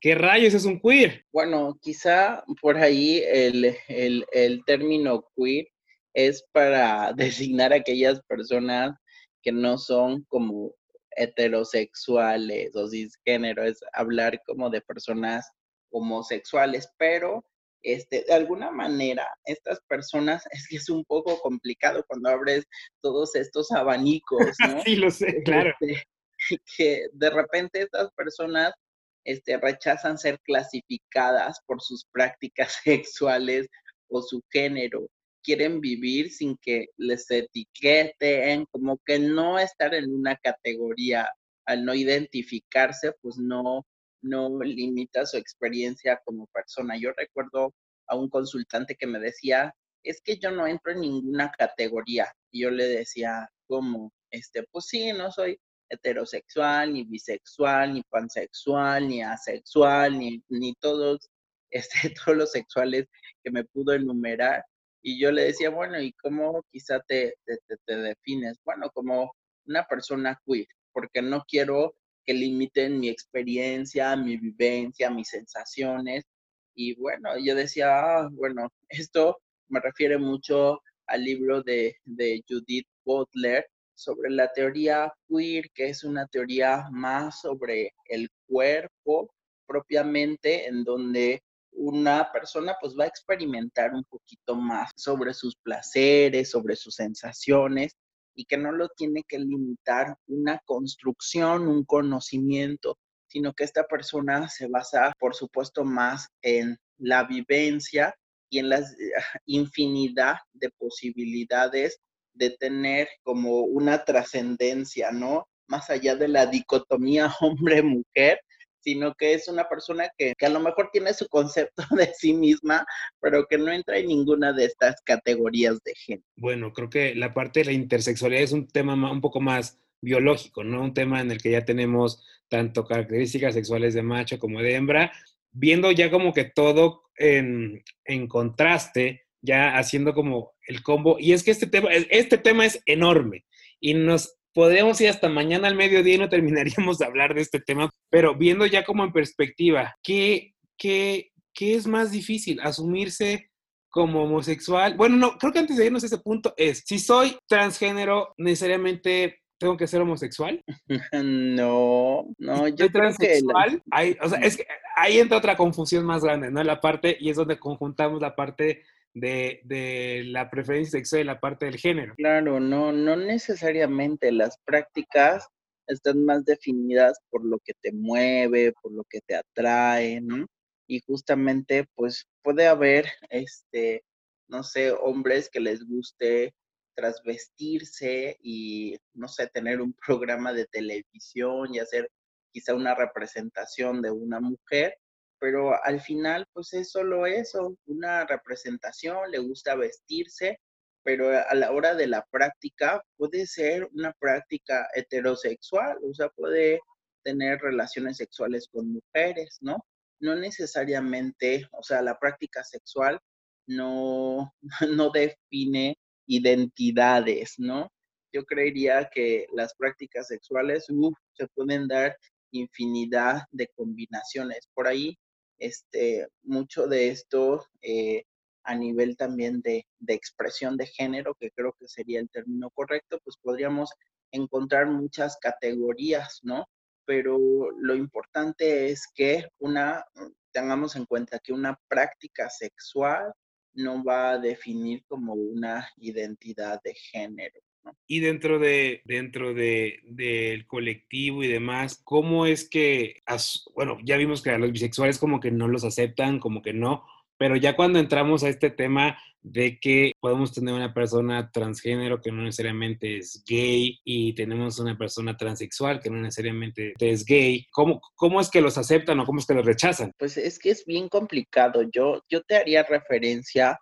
Speaker 2: ¿Qué rayos es un queer?
Speaker 3: Bueno, quizá por ahí el, el término queer es para designar a aquellas personas que no son como heterosexuales o cisgénero, es hablar como de personas homosexuales, pero este, de alguna manera, estas personas, es que es un poco complicado cuando abres todos estos abanicos, ¿no?
Speaker 2: sí, lo sé, claro.
Speaker 3: Este, que de repente estas personas este, rechazan ser clasificadas por sus prácticas sexuales o su género. Quieren vivir sin que les etiqueten, como que no estar en una categoría, al no identificarse, pues no, no limita su experiencia como persona. Yo recuerdo a un consultante que me decía, es que yo no entro en ninguna categoría. Y yo le decía, ¿cómo? Este, pues sí, no soy heterosexual, ni bisexual, ni pansexual, ni asexual, ni, ni todos, este, todos los sexuales que me pudo enumerar. Y yo le decía, bueno, ¿y cómo quizá te, te, te defines? Bueno, como una persona queer, porque no quiero que limiten mi experiencia, mi vivencia, mis sensaciones. Y bueno, yo decía, ah, bueno, esto me refiere mucho al libro de, de Judith Butler sobre la teoría queer, que es una teoría más sobre el cuerpo propiamente, en donde una persona pues va a experimentar un poquito más sobre sus placeres, sobre sus sensaciones y que no lo tiene que limitar una construcción, un conocimiento, sino que esta persona se basa, por supuesto, más en la vivencia y en la eh, infinidad de posibilidades de tener como una trascendencia, ¿no? Más allá de la dicotomía hombre-mujer, sino que es una persona que, a lo mejor tiene su concepto de sí misma, pero que no entra en ninguna de estas categorías de género.
Speaker 2: Bueno, creo que la parte de la intersexualidad es un tema un poco más biológico, ¿no? Un tema en el que ya tenemos tanto características sexuales de macho como de hembra, viendo ya como que todo en, en contraste, ya haciendo como el combo. Y es que este tema, este tema es enorme y nos podríamos ir hasta mañana al mediodía y no terminaríamos de hablar de este tema, pero viendo ya como en perspectiva, ¿qué, qué, qué es más difícil? ¿Asumirse como homosexual? Bueno, no, creo que antes de irnos a ese punto es, si soy transgénero, necesariamente tengo que ser homosexual?
Speaker 3: No, no, yo
Speaker 2: creo transexual, que... o sea, es que ahí entra otra confusión más grande, ¿no? La parte, y es donde conjuntamos la parte de, la preferencia sexual y la parte del género.
Speaker 3: Claro, no, no necesariamente. Las prácticas están más definidas por lo que te mueve, por lo que te atrae, ¿no? Y justamente, pues puede haber, este, no sé, hombres que les guste trasvestirse y, no sé, tener un programa de televisión y hacer quizá una representación de una mujer, pero al final pues es solo eso, una representación, le gusta vestirse, pero a la hora de la práctica puede ser una práctica heterosexual, o sea, puede tener relaciones sexuales con mujeres, ¿no? No necesariamente, o sea, la práctica sexual no, no define identidades, ¿no? Yo creería que las prácticas sexuales se pueden dar infinidad de combinaciones. Por ahí este, mucho de esto eh, a nivel también de, de, expresión de género, que creo que sería el término correcto, pues podríamos encontrar muchas categorías, ¿no? Pero lo importante es que una, tengamos en cuenta que una práctica sexual no va a definir como una identidad de género.
Speaker 2: Y dentro de dentro de, del colectivo y demás, ¿cómo es que, bueno, ya vimos que a los bisexuales como que no los aceptan, como que no, pero ya cuando entramos a este tema de que podemos tener una persona transgénero que no necesariamente es gay y tenemos una persona transexual que no necesariamente es gay, ¿cómo, cómo es que los aceptan o cómo es que los rechazan?
Speaker 3: Pues es que es bien complicado. Yo, yo te haría referencia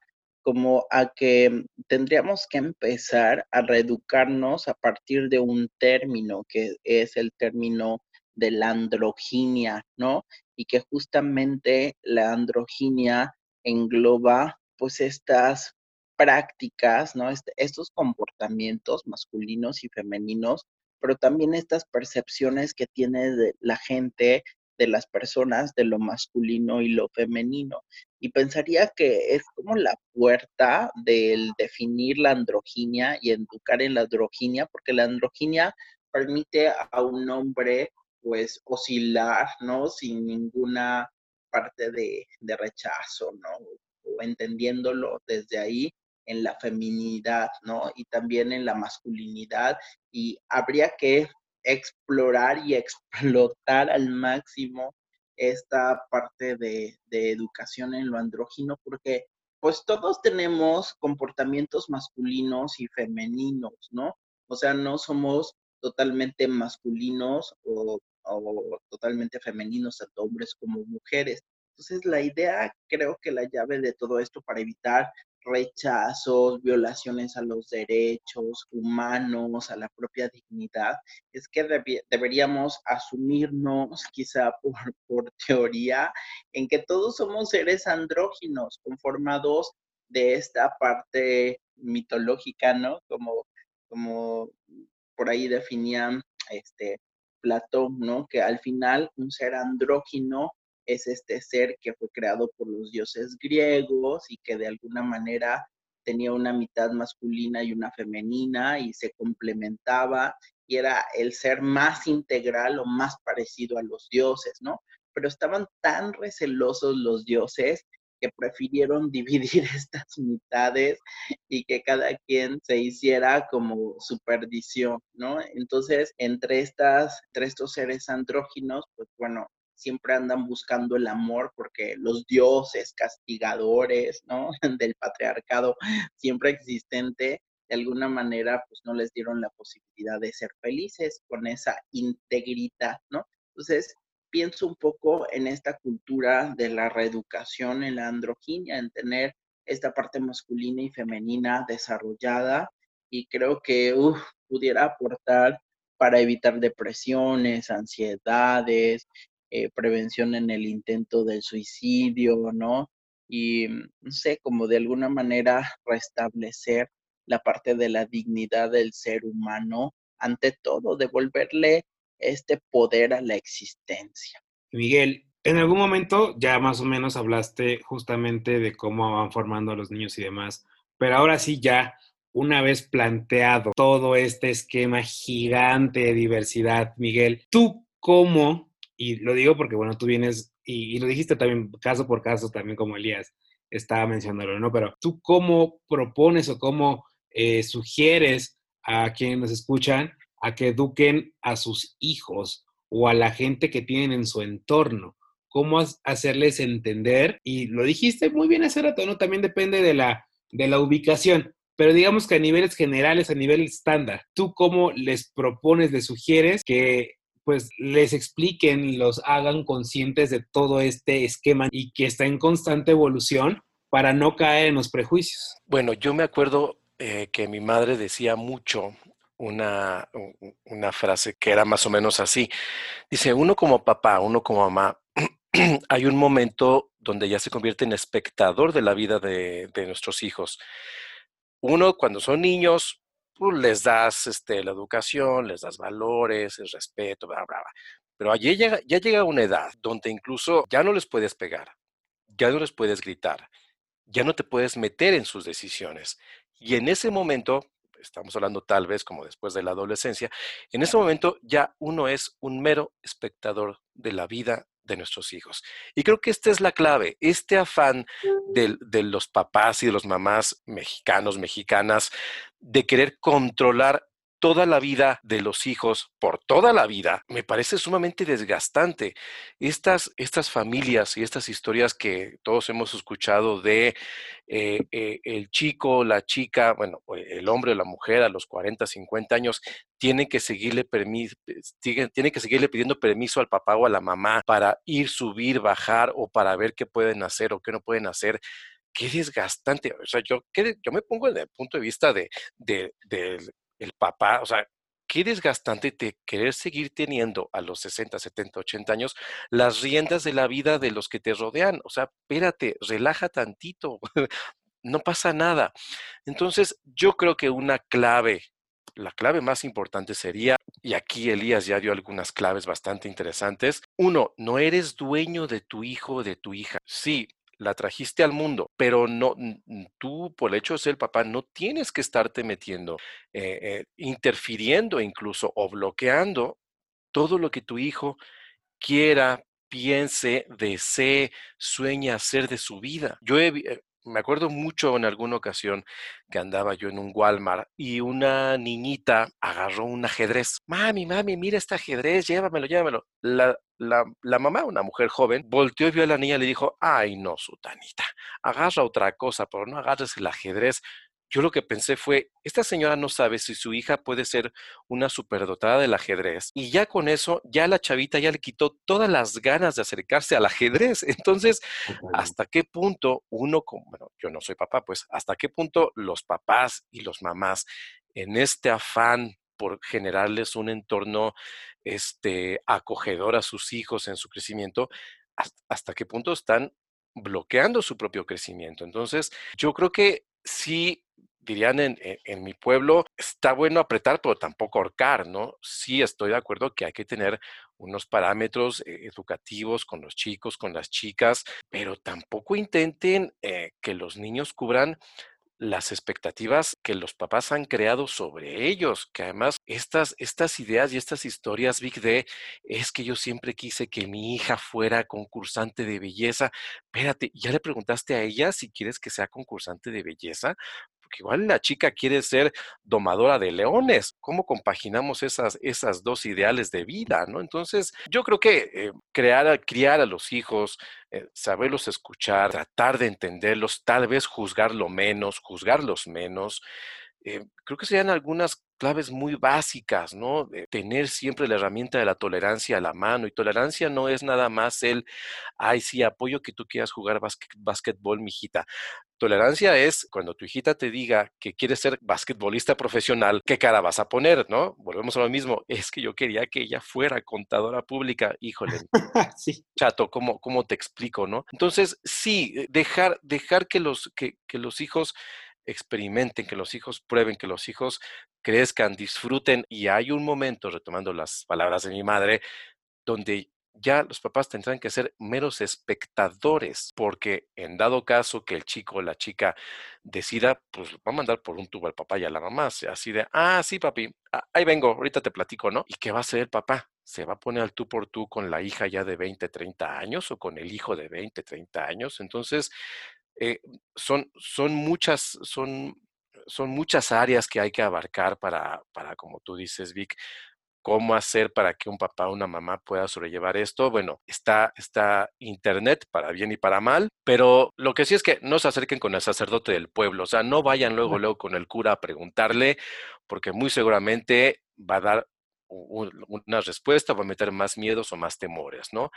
Speaker 3: como a que tendríamos que empezar a reeducarnos a partir de un término que es el término de la androginia, ¿no? Y que justamente la androginia engloba pues estas prácticas, ¿no? Este, estos comportamientos masculinos y femeninos, pero también estas percepciones que tiene la gente, de las personas, de lo masculino y lo femenino. Y pensaría que es como la puerta del definir la androginia y educar en la androginia, porque la androginia permite a un hombre pues oscilar, ¿no? Sin ninguna parte de, rechazo, ¿no? O entendiéndolo desde ahí en la feminidad, ¿no? Y también en la masculinidad. Y habría que explorar y explotar al máximo esta parte de, educación en lo andrógino, porque pues todos tenemos comportamientos masculinos y femeninos, ¿no? O sea, no somos totalmente masculinos o o totalmente femeninos, tanto hombres como mujeres. Entonces, la idea, creo que la llave de todo esto para evitar rechazos, violaciones a los derechos humanos, a la propia dignidad, es que deberíamos asumirnos, quizá por, teoría, en que todos somos seres andróginos, conformados de esta parte mitológica, ¿no? Como, como por ahí definían este, Platón, ¿no? Que al final un ser andrógino es este ser que fue creado por los dioses griegos y que de alguna manera tenía una mitad masculina y una femenina y se complementaba y era el ser más integral o más parecido a los dioses, ¿no? Pero estaban tan recelosos los dioses que prefirieron dividir estas mitades y que cada quien se hiciera como su perdición, ¿no? Entonces, entre estas, entre estos seres andróginos, pues bueno, siempre andan buscando el amor porque los dioses castigadores, ¿no? Del patriarcado siempre existente, de alguna manera, pues no les dieron la posibilidad de ser felices con esa integridad, ¿no? Entonces, pienso un poco en esta cultura de la reeducación en la androginia, en tener esta parte masculina y femenina desarrollada y creo que pudiera aportar para evitar depresiones, ansiedades, eh, prevención en el intento del suicidio, ¿no? Y mm, no sé, como de alguna manera restablecer la parte de la dignidad del ser humano, ante todo, devolverle este poder a la existencia.
Speaker 2: Miguel, en algún momento ya más o menos hablaste justamente de cómo van formando a los niños y demás, pero ahora sí ya, una vez planteado todo este esquema gigante de diversidad, Miguel, ¿tú cómo, y lo digo porque bueno, tú vienes, y, lo dijiste también caso por caso, también como Elías estaba mencionándolo, ¿no? Pero tú cómo propones o cómo eh, sugieres a quienes nos escuchan a que eduquen a sus hijos o a la gente que tienen en su entorno. Cómo hacerles entender, y lo dijiste muy bien hace rato, ¿no? También depende de la, de la ubicación, pero digamos que a niveles generales, a nivel estándar, ¿tú cómo les propones, les sugieres que pues les expliquen, los hagan conscientes de todo este esquema y que está en constante evolución para no caer en los prejuicios?
Speaker 4: Bueno, yo me acuerdo eh, que mi madre decía mucho una, una frase que era más o menos así. Dice, uno como papá, uno como mamá, hay un momento donde ya se convierte en espectador de la vida de, nuestros hijos. Uno, cuando son niños, pues, les das este, la educación, les das valores, el respeto, bla, bla, bla. Pero allí llega, ya llega una edad donde incluso ya no les puedes pegar, ya no les puedes gritar, ya no te puedes meter en sus decisiones. Y en ese momento, estamos hablando tal vez como después de la adolescencia, en ese momento ya uno es un mero espectador de la vida de nuestros hijos. Y creo que esta es la clave, este afán de, de los papás y de los mamás mexicanos, mexicanas, de querer controlar toda la vida de los hijos por toda la vida, me parece sumamente desgastante. Estas, estas familias y estas historias que todos hemos escuchado de eh, eh, el chico, la chica, bueno, el hombre o la mujer a los 40, 50 años, tienen que seguirle que seguirle pidiendo permiso al papá o a la mamá para ir, subir, bajar o para ver qué pueden hacer o qué no pueden hacer qué desgastante. O sea, yo, yo me pongo en el punto de vista de, el papá, o sea, qué desgastante te querer seguir teniendo a los 60, 70, 80 años las riendas de la vida de los que te rodean. O sea, espérate, relaja tantito, no pasa nada. Entonces, yo creo que una clave, la clave más importante sería, y aquí Elías ya dio algunas claves bastante interesantes. Uno, no eres dueño de tu hijo o de tu hija. Sí, la trajiste al mundo, pero no, tú por el hecho de ser papá no tienes que estarte metiendo, eh, eh, interfiriendo incluso o bloqueando todo lo que tu hijo quiera, piense, desee, sueña hacer de su vida. Yo he, eh, me acuerdo mucho en alguna ocasión que andaba yo en un Walmart y una niñita agarró un ajedrez. Mami, mami, mira este ajedrez, llévamelo, llévamelo. La, la, la, mamá, una mujer joven, volteó y vio a la niña y le dijo, ay no, sutanita, agarra otra cosa, pero no agarres el ajedrez yo lo que pensé fue, esta señora no sabe si su hija puede ser una superdotada del ajedrez y ya con eso, ya la chavita ya le quitó todas las ganas de acercarse al ajedrez. Entonces, ¿hasta qué punto uno, bueno, yo no soy papá, pues, hasta qué punto los papás y los mamás en este afán por generarles un entorno este, acogedor a sus hijos en su crecimiento, hasta qué punto están bloqueando su propio crecimiento. Entonces, yo creo que sí dirían en, mi pueblo, está bueno apretar, pero tampoco ahorcar, ¿no? Sí estoy de acuerdo que hay que tener unos parámetros eh, educativos con los chicos, con las chicas, pero tampoco intenten eh, que los niños cubran las expectativas que los papás han creado sobre ellos, que además estas, estas ideas y estas historias, Big D, es que yo siempre quise que mi hija fuera concursante de belleza. Espérate, ¿ya le preguntaste a ella si quieres que sea concursante de belleza? porque igual la chica quiere ser domadora de leones. ¿Cómo compaginamos esas, esas dos ideales de vida? ¿no? Entonces, yo creo que eh, crear, criar a los hijos, eh, saberlos escuchar, tratar de entenderlos, tal vez juzgarlo menos, juzgarlos menos, eh, creo que serían algunas claves muy básicas, ¿no? Tener siempre la herramienta de la tolerancia a la mano. Y tolerancia no es nada más el, ay, sí, apoyo que tú quieras jugar básquetbol, mijita. Tolerancia es cuando tu hijita te diga que quiere ser basquetbolista profesional, ¿qué cara vas a poner, no? Volvemos a lo mismo. Es que yo quería que ella fuera contadora pública. Híjole, sí. chato, ¿cómo, ¿cómo te explico, no? Entonces, sí, dejar, dejar que, los, que, que los hijos experimenten, que los hijos prueben, que los hijos crezcan, disfruten. Y hay un momento, retomando las palabras de mi madre, donde ya los papás tendrán que ser meros espectadores, porque en dado caso que el chico o la chica decida, pues va a mandar por un tubo al papá y a la mamá, así de, ah, sí, papi, ah, ahí vengo, ahorita te platico, ¿no? ¿Y qué va a hacer el papá? ¿Se va a poner al tú por tú con la hija ya de 20, 30 años o con el hijo de 20, 30 años? Entonces, eh, son, son muchas, son, son muchas áreas que hay que abarcar para, para, como tú dices, Vic, cómo hacer para que un papá o una mamá pueda sobrellevar esto. Bueno, está, está internet para bien y para mal, pero lo que sí es que no se acerquen con el sacerdote del pueblo, o sea, no vayan luego, luego con el cura a preguntarle, porque muy seguramente va a dar una respuesta, va a meter más miedos o más temores, ¿no?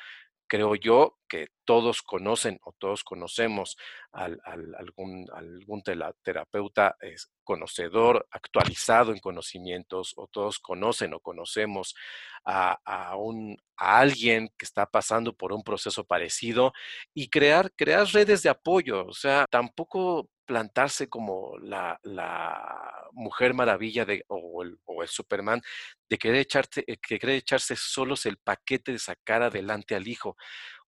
Speaker 4: creo yo que todos conocen o todos conocemos al, algún, algún terapeuta conocedor, actualizado en conocimientos, o todos conocen o conocemos a, a, un, a alguien que está pasando por un proceso parecido y crear, crear redes de apoyo. O sea, tampoco plantarse como la, mujer maravilla de, o, el, o el Superman de querer, echarte, eh, que quiere echarse solos el paquete de sacar adelante al hijo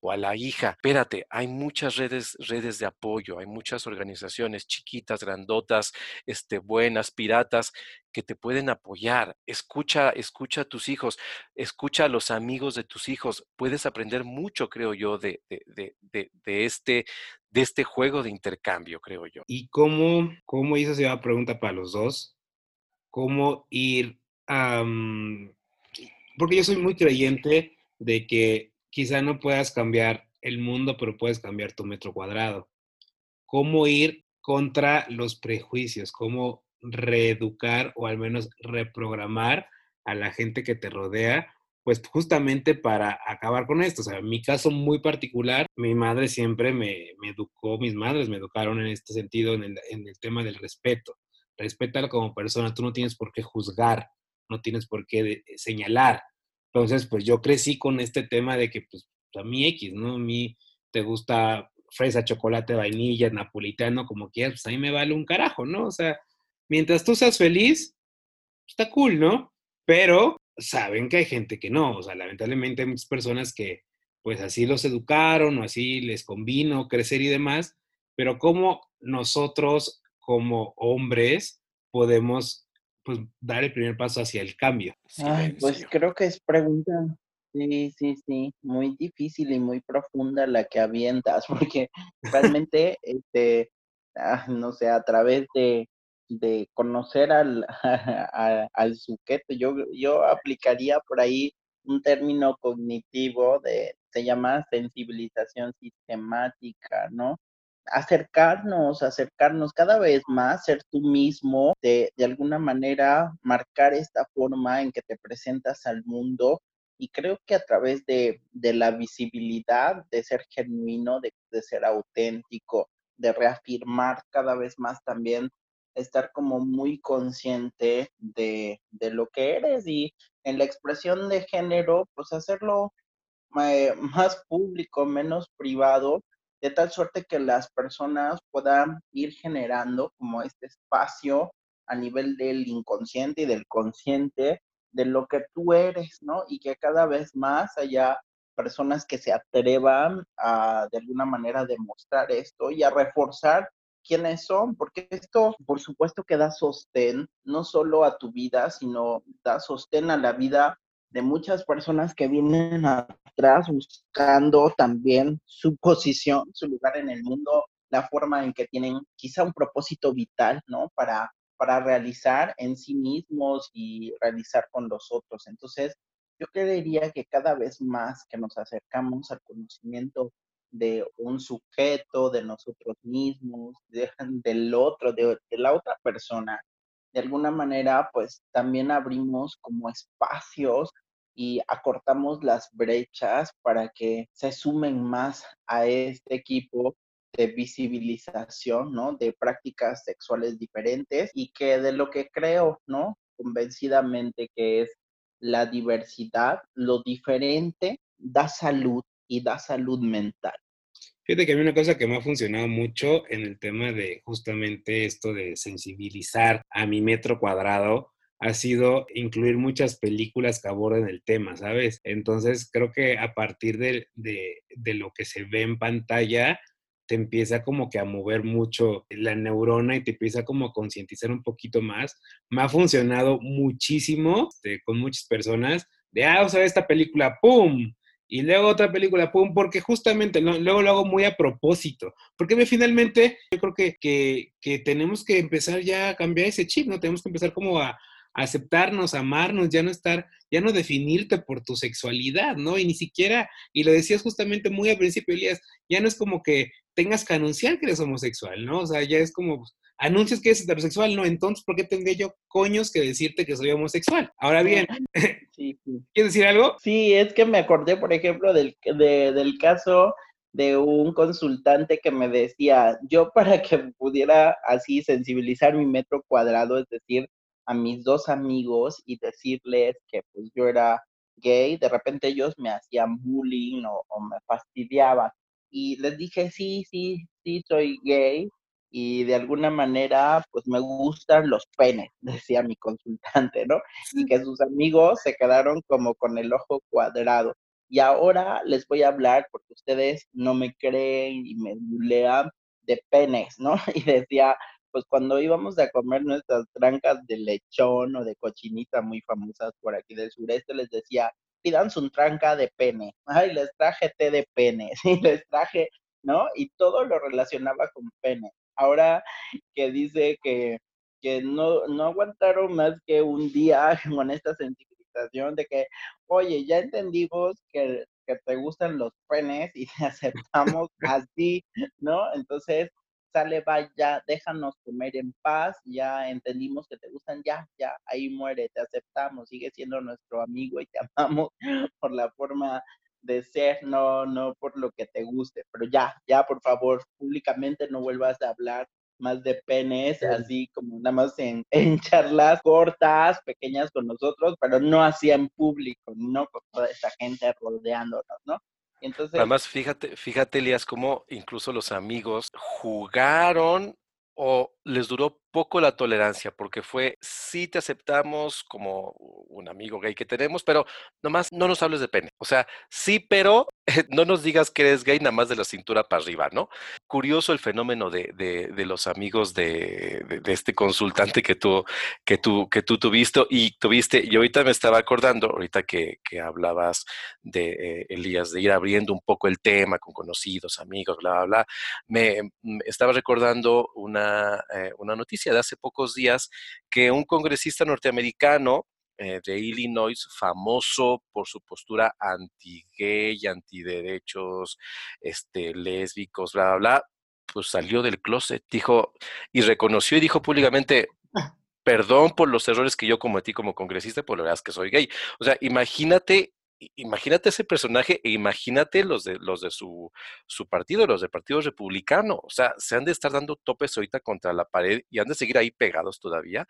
Speaker 4: o a la hija. Espérate, hay muchas redes, redes de apoyo, hay muchas organizaciones chiquitas, grandotas, este, buenas, piratas, que te pueden apoyar. Escucha, escucha a tus hijos, escucha a los amigos de tus hijos. Puedes aprender mucho, creo yo, de, de, de, de este, de este juego de intercambio, creo yo.
Speaker 2: ¿Y cómo, cómo, y esa pregunta para los dos, cómo ir a... porque yo soy muy creyente de que quizá no puedas cambiar el mundo, pero puedes cambiar tu metro cuadrado. ¿Cómo ir contra los prejuicios? ¿Cómo reeducar o al menos reprogramar a la gente que te rodea? Pues justamente para acabar con esto. O sea, en mi caso muy particular, mi madre siempre me, educó, mis madres me educaron en este sentido, en el, en el tema del respeto. Respétalo como persona, tú no tienes por qué juzgar, no tienes por qué señalar, entonces, pues yo crecí con este tema de que, pues, a mí X, ¿no? A mí te gusta fresa, chocolate, vainilla, napolitano, como quieras, pues a mí me vale un carajo, ¿no? O sea, mientras tú seas feliz, está cool, ¿no? Pero saben que hay gente que no, o sea, lamentablemente hay muchas personas que pues así los educaron o así les convino crecer y demás, pero cómo nosotros como hombres podemos pues, dar el primer paso hacia el cambio?
Speaker 3: pues creo que es pregunta, sí, sí, sí, muy difícil y muy profunda la que avientas, porque realmente, este, ah, no sé, a través de, de conocer al, al sujeto, yo, yo aplicaría por ahí un término cognitivo de, se llama sensibilización sistemática, ¿no? acercarnos, acercarnos cada vez más, ser tú mismo, de, de alguna manera marcar esta forma en que te presentas al mundo. Y creo que a través de, de la visibilidad, de ser genuino, de, de ser auténtico, de reafirmar cada vez más también estar como muy consciente de, de, lo que eres y en la expresión de género, pues hacerlo eh, más público, menos privado de tal suerte que las personas puedan ir generando como este espacio a nivel del inconsciente y del consciente de lo que tú eres, ¿no? Y que cada vez más haya personas que se atrevan a de alguna manera demostrar esto y a reforzar quiénes son, porque esto por supuesto que da sostén no solo a tu vida, sino da sostén a la vida de muchas personas que vienen atrás buscando también su posición, su lugar en el mundo, la forma en que tienen quizá un propósito vital, ¿no? Para, para realizar en sí mismos y realizar con los otros. Entonces, yo creería que cada vez más que nos acercamos al conocimiento de un sujeto, de nosotros mismos, del otro, de, de la otra persona, de alguna manera, pues también abrimos como espacios y acortamos las brechas para que se sumen más a este equipo de visibilización, ¿no? De prácticas sexuales diferentes y que de lo que creo, ¿no? Convencidamente que es la diversidad, lo diferente da salud y da salud mental.
Speaker 2: Fíjate que a mí una cosa que me ha funcionado mucho en el tema de justamente esto de sensibilizar a mi metro cuadrado ha sido incluir muchas películas que aborden el tema, ¿sabes? Entonces creo que a partir de, de, lo que se ve en pantalla, te empieza como que a mover mucho la neurona y te empieza como a concientizar un poquito más. Me ha funcionado muchísimo este, con muchas personas de, ah, o sea, esta película, ¡pum! Y luego otra película, ¡pum! Porque justamente luego lo hago muy a propósito. Porque finalmente yo creo que, que, tenemos que empezar ya a cambiar ese chip, ¿no? Tenemos que empezar como a, aceptarnos, amarnos, ya no estar, ya no definirte por tu sexualidad, ¿no? Y ni siquiera, y lo decías justamente muy al principio, Elías, ya no es como que tengas que anunciar que eres homosexual, ¿no? O sea, ya es como, pues, anuncias que eres heterosexual, no, entonces, ¿por qué tendría yo coños que decirte que soy homosexual? Ahora bien, ¿quieres decir algo?
Speaker 3: Sí, es que me acordé, por ejemplo, del, del caso de un consultante que me decía, yo para que pudiera así sensibilizar mi metro cuadrado, es decir, a mis dos amigos y decirles que pues yo era gay, de repente ellos me hacían bullying o, me fastidiaban. Y les dije, sí, sí, sí, soy gay. Y de alguna manera, pues me gustan los penes, decía mi consultante, ¿no? Y que sus amigos se quedaron como con el ojo cuadrado. Y ahora les voy a hablar, porque ustedes no me creen y me bulean, de penes, ¿no? Y decía, pues cuando íbamos a comer nuestras trancas de lechón o de cochinita muy famosas por aquí del sureste, les decía, pidan su tranca de pene. Ay, les traje té de pene, sí, les traje, ¿no? Y todo lo relacionaba con pene. Ahora que dice que, que no, no aguantaron más que un día con esta sensibilización de que, oye, ya entendimos que, que te gustan los penes y te aceptamos así, ¿no? Entonces, sale, vaya, déjanos comer en paz, ya entendimos que te gustan, ya, ya, ahí muere, te aceptamos, sigue siendo nuestro amigo y te amamos por la forma de ser, no, no por lo que te guste, pero ya, ya, por favor, públicamente no vuelvas a hablar más de penes, así como nada más en, en, charlas cortas, pequeñas con nosotros, pero no así en público, no con toda esa gente rodeándonos, ¿no?
Speaker 4: Entonces, Además, fíjate, fíjate, Elías, cómo incluso los amigos jugaron o les duró poco la tolerancia, porque fue, sí te aceptamos como un amigo gay que tenemos, pero nomás no nos hables de pene. O sea, sí, pero no nos digas que eres gay nada más de la cintura para arriba, ¿no? Curioso el fenómeno de, de, los amigos de, de, este consultante que tú, que tú, que tú tuviste y tuviste, y ahorita me estaba acordando, ahorita que, que hablabas de eh, Elías, de ir abriendo un poco el tema con conocidos, amigos, bla, bla, bla, me, me estaba recordando una, eh, una noticia de hace pocos días que un congresista norteamericano eh, de Illinois, famoso por su postura anti-gay, antiderechos, este, lésbicos, bla, bla, bla, pues salió del closet, dijo, y reconoció y dijo públicamente, perdón por los errores que yo cometí como congresista, por la verdad es que soy gay. O sea, imagínate imagínate ese personaje e imagínate los de los de su, su, partido, los del Partido Republicano. O sea, se han de estar dando topes ahorita contra la pared y han de seguir ahí pegados todavía,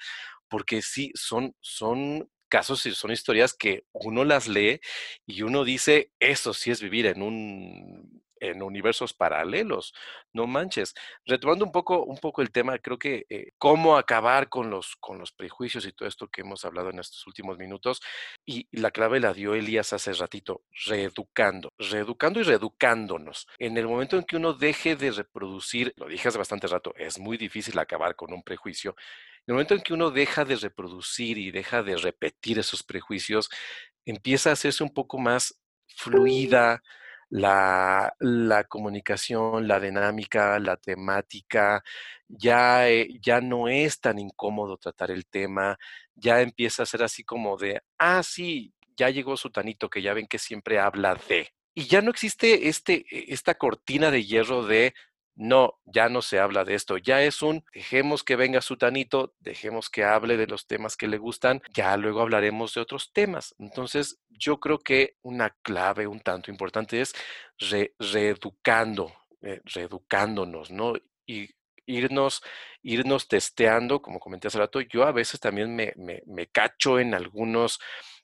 Speaker 4: porque sí, son, son casos son historias que uno las lee y uno dice, eso sí es vivir en un en universos paralelos. No manches. Retomando un poco, un poco el tema, creo que eh, cómo acabar con los, con los prejuicios y todo esto que hemos hablado en estos últimos minutos. Y, la clave la dio Elías hace ratito, reeducando, reeducando y reeducándonos. En el momento en que uno deje de reproducir, lo dije hace bastante rato, es muy difícil acabar con un prejuicio. El momento en que uno deja de reproducir y deja de repetir esos prejuicios, empieza a hacerse un poco más fluida, la, la, comunicación, la dinámica, la temática, ya, eh, ya no es tan incómodo tratar el tema, ya empieza a ser así como de, ah, sí, ya llegó su tanito, que ya ven que siempre habla de. Y ya no existe este, e, esta cortina de hierro de, no, ya no se habla de esto, ya es un dejemos que venga Sutanito, dejemos que hable de los temas que le gustan, ya luego hablaremos de otros temas. Entonces, yo creo que una clave un tanto importante es reeducando, eh, reeducándonos, ¿no? Y irnos, irnos testeando, como comenté hace rato, yo a veces también me, me cacho en algunos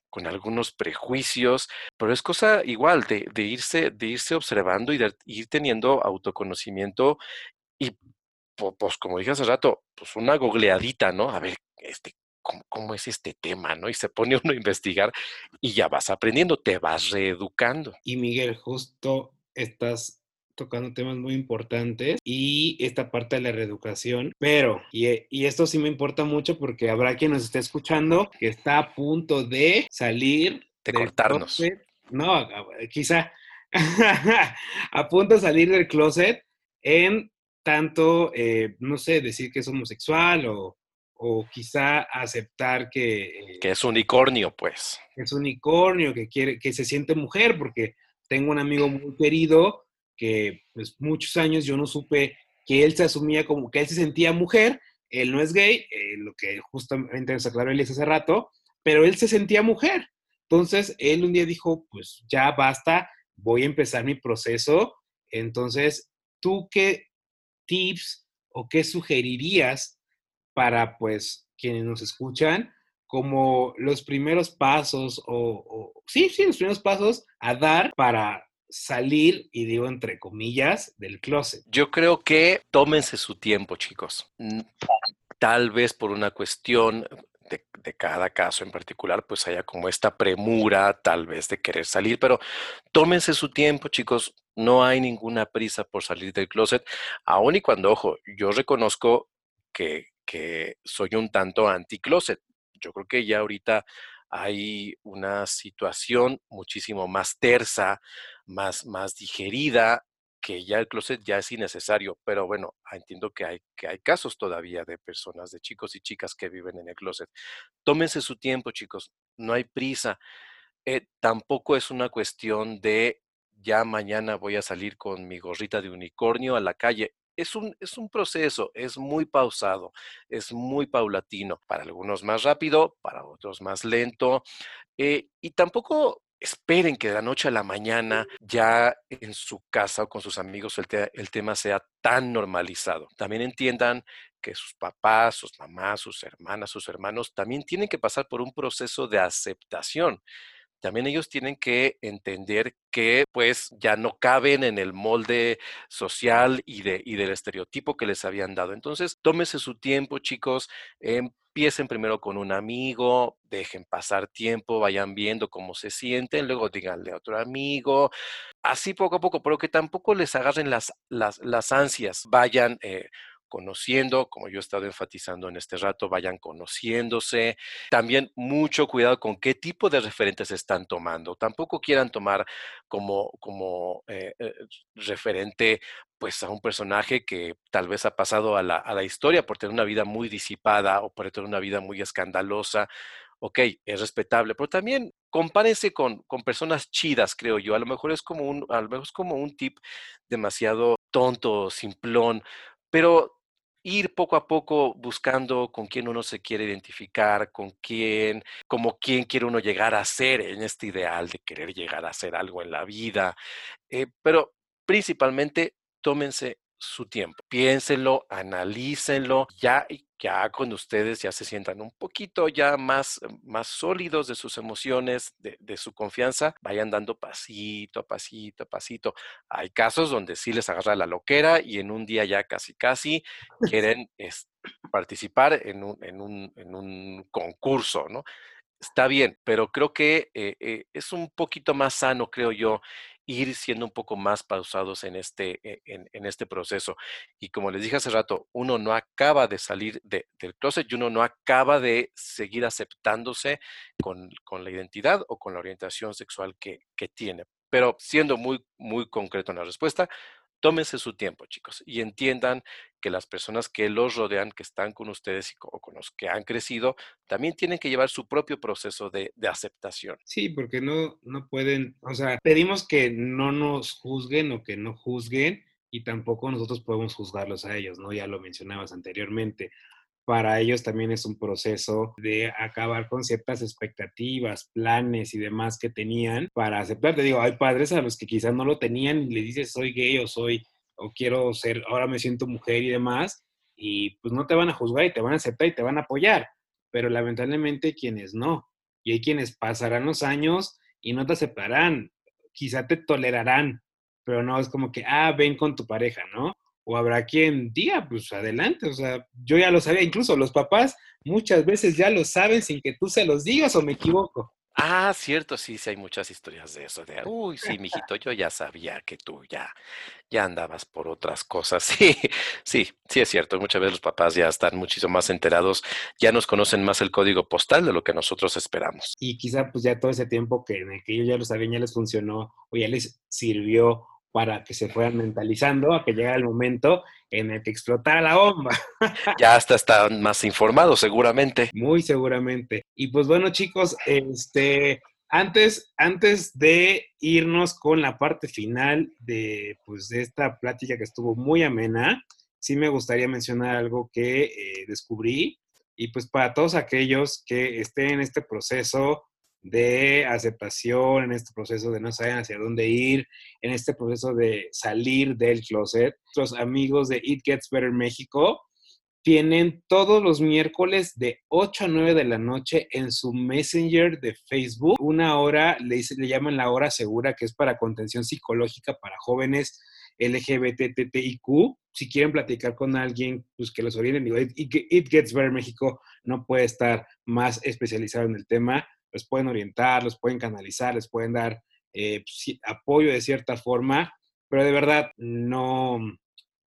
Speaker 4: con algunos prejuicios, pero es cosa igual de, irse, de irse observando y de ir teniendo autoconocimiento y pues como dije hace rato, pues una googleadita, ¿no? A ver, este, ¿cómo, ¿cómo, es este tema, ¿no? Y se pone uno a investigar y ya vas aprendiendo, te vas reeducando.
Speaker 2: Y Miguel, justo estás tocando temas muy importantes y esta parte de la reeducación, pero, y, y, esto sí me importa mucho porque habrá quien nos esté escuchando que está a punto de salir.
Speaker 4: De cortarnos.
Speaker 2: No, quizá a punto de salir del closet en tanto, eh, no sé, decir que es homosexual o, o quizá aceptar que...
Speaker 4: Eh, que es unicornio, pues.
Speaker 2: Es unicornio, que quiere, que se siente mujer, porque tengo un amigo muy querido que pues muchos años yo no supe que él se asumía como que él se sentía mujer, él no es gay, eh, lo que justamente nos aclaró él hace rato, pero él se sentía mujer. Entonces, él un día dijo, pues ya basta, voy a empezar mi proceso. Entonces, ¿tú qué tips o qué sugerirías para, pues, quienes nos escuchan, como los primeros pasos o, o sí, sí, los primeros pasos a dar para salir, y digo entre comillas, del closet?
Speaker 4: Yo creo que tómense su tiempo, chicos. Tal vez por una cuestión de, de, cada caso en particular, pues haya como esta premura tal vez de querer salir, pero tómense su tiempo, chicos. No hay ninguna prisa por salir del closet, aun y cuando, ojo, yo reconozco que, que soy un tanto anti-closet. Yo creo que ya ahorita hay una situación muchísimo más tersa, más, más digerida, que ya el closet ya es innecesario, pero bueno, entiendo que hay, que hay casos todavía de personas, de chicos y chicas que viven en el closet. Tómense su tiempo, chicos, no hay prisa. Eh, tampoco es una cuestión de ya mañana voy a salir con mi gorrita de unicornio a la calle. Es un, es un proceso, es muy pausado, es muy paulatino, para algunos más rápido, para otros más lento, eh, y tampoco esperen que de la noche a la mañana ya en su casa o con sus amigos el, el, tema sea tan normalizado. También entiendan que sus papás, sus mamás, sus hermanas, sus hermanos también tienen que pasar por un proceso de aceptación también ellos tienen que entender que pues ya no caben en el molde social y, de, y del estereotipo que les habían dado. Entonces, tómese su tiempo, chicos. Empiecen primero con un amigo, dejen pasar tiempo, vayan viendo cómo se sienten, luego díganle a otro amigo, así poco a poco, pero que tampoco les agarren las, las, las ansias, vayan eh, conociendo, como yo he estado enfatizando en este rato, vayan conociéndose. También mucho cuidado con qué tipo de referentes están tomando. Tampoco quieran tomar como, como eh, eh, referente pues a un personaje que tal vez ha pasado a la, a la historia por tener una vida muy disipada o por tener una vida muy escandalosa ok, es respetable, pero también compárense con, con, personas chidas, creo yo. A lo mejor es como un, a lo mejor es como un tip demasiado tonto, simplón, pero ir poco a poco buscando con quién uno se quiere identificar, con quién, como quién quiere uno llegar a ser en este ideal de querer llegar a ser algo en la vida. Eh, pero principalmente tómense su tiempo, piénsenlo, analícenlo, ya ya cuando ustedes ya se sientan un poquito ya más, más sólidos de sus emociones, de, de, su confianza, vayan dando pasito a pasito a pasito. Hay casos donde sí les agarra la loquera y en un día ya casi casi quieren es, participar en un, en, un, en un concurso, ¿no? Está bien, pero creo que eh, eh, es un poquito más sano, creo yo, ir siendo un poco más pausados en este, e, en, este proceso. Y como les dije hace rato, uno no acaba de salir del closet y uno no acaba de seguir aceptándose con, la identidad o con la orientación sexual que, que tiene. Pero siendo muy, muy concreto en la respuesta, tómense su tiempo, chicos, y entiendan que las personas que los rodean, que están con ustedes y con los que han crecido, también tienen que llevar su propio proceso de, aceptación.
Speaker 2: Sí, porque no, no pueden, o sea, pedimos que no nos juzguen o que no juzguen y tampoco nosotros podemos juzgarlos a ellos, ¿no? Ya lo mencionabas anteriormente para ellos también es un proceso de acabar con ciertas expectativas, planes y demás que tenían para aceptar. Te digo, hay padres a los que quizás no lo tenían y le dices soy gay o soy o quiero ser, ahora me siento mujer y demás, y pues no te van a juzgar y te van a aceptar y te van a apoyar, pero lamentablemente quienes no. Y hay quienes pasarán los años y no te aceptarán, quizá te tolerarán, pero no es como que, ah, ven con tu pareja, ¿no? o habrá quien diga, pues adelante, o sea, yo ya lo sabía, incluso los papás muchas veces ya lo saben sin que tú se los digas o me equivoco.
Speaker 4: Ah, cierto, sí, sí hay muchas historias de eso, de, uy, sí, mijito, yo ya sabía que tú ya, ya andabas por otras cosas. Sí, sí, sí es cierto, muchas veces los papás ya están muchísimo más enterados, ya nos conocen más el código postal de lo que nosotros esperamos.
Speaker 2: Y quizá pues ya todo ese tiempo que, que ellos ya lo sabían, ya les funcionó o ya les sirvió para que se fueran mentalizando a que llegara el momento en el que explotara la bomba.
Speaker 4: Ya hasta están más informados, seguramente.
Speaker 2: Muy seguramente. Y pues bueno, chicos, este, antes, antes de irnos con la parte final de, pues, de esta plática que estuvo muy amena, sí me gustaría mencionar algo que eh, descubrí. Y pues para todos aquellos que estén en este proceso de aceptación, en este proceso de no saber hacia dónde ir, en este proceso de salir del closet. Los amigos de It Gets Better México tienen todos los miércoles de 8 a 9 de la noche en su Messenger de Facebook. Una hora, le, le llaman la hora segura, que es para contención psicológica para jóvenes LGBTTIQ. Si quieren platicar con alguien, pues que los orienten. Digo, It, Gets Better México no puede estar más especializado en el tema. Los pueden orientar, los pueden canalizar, les pueden dar eh, pues, apoyo de cierta forma, pero de verdad no,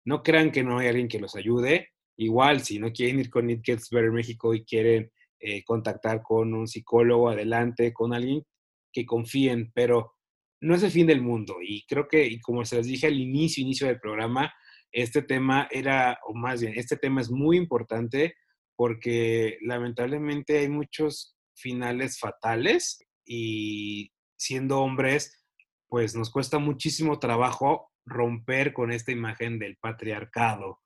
Speaker 2: no crean que no hay alguien que los ayude. Igual, si no quieren ir con It Gets Better México y quieren eh, contactar con un psicólogo, adelante, con alguien que confíen, pero no es el fin del mundo. Y creo que, y como se les dije al inicio, inicio del programa, este tema era, o más bien, este tema es muy importante porque lamentablemente hay muchos finales fatales y siendo hombres, pues nos cuesta muchísimo trabajo romper con esta imagen del patriarcado,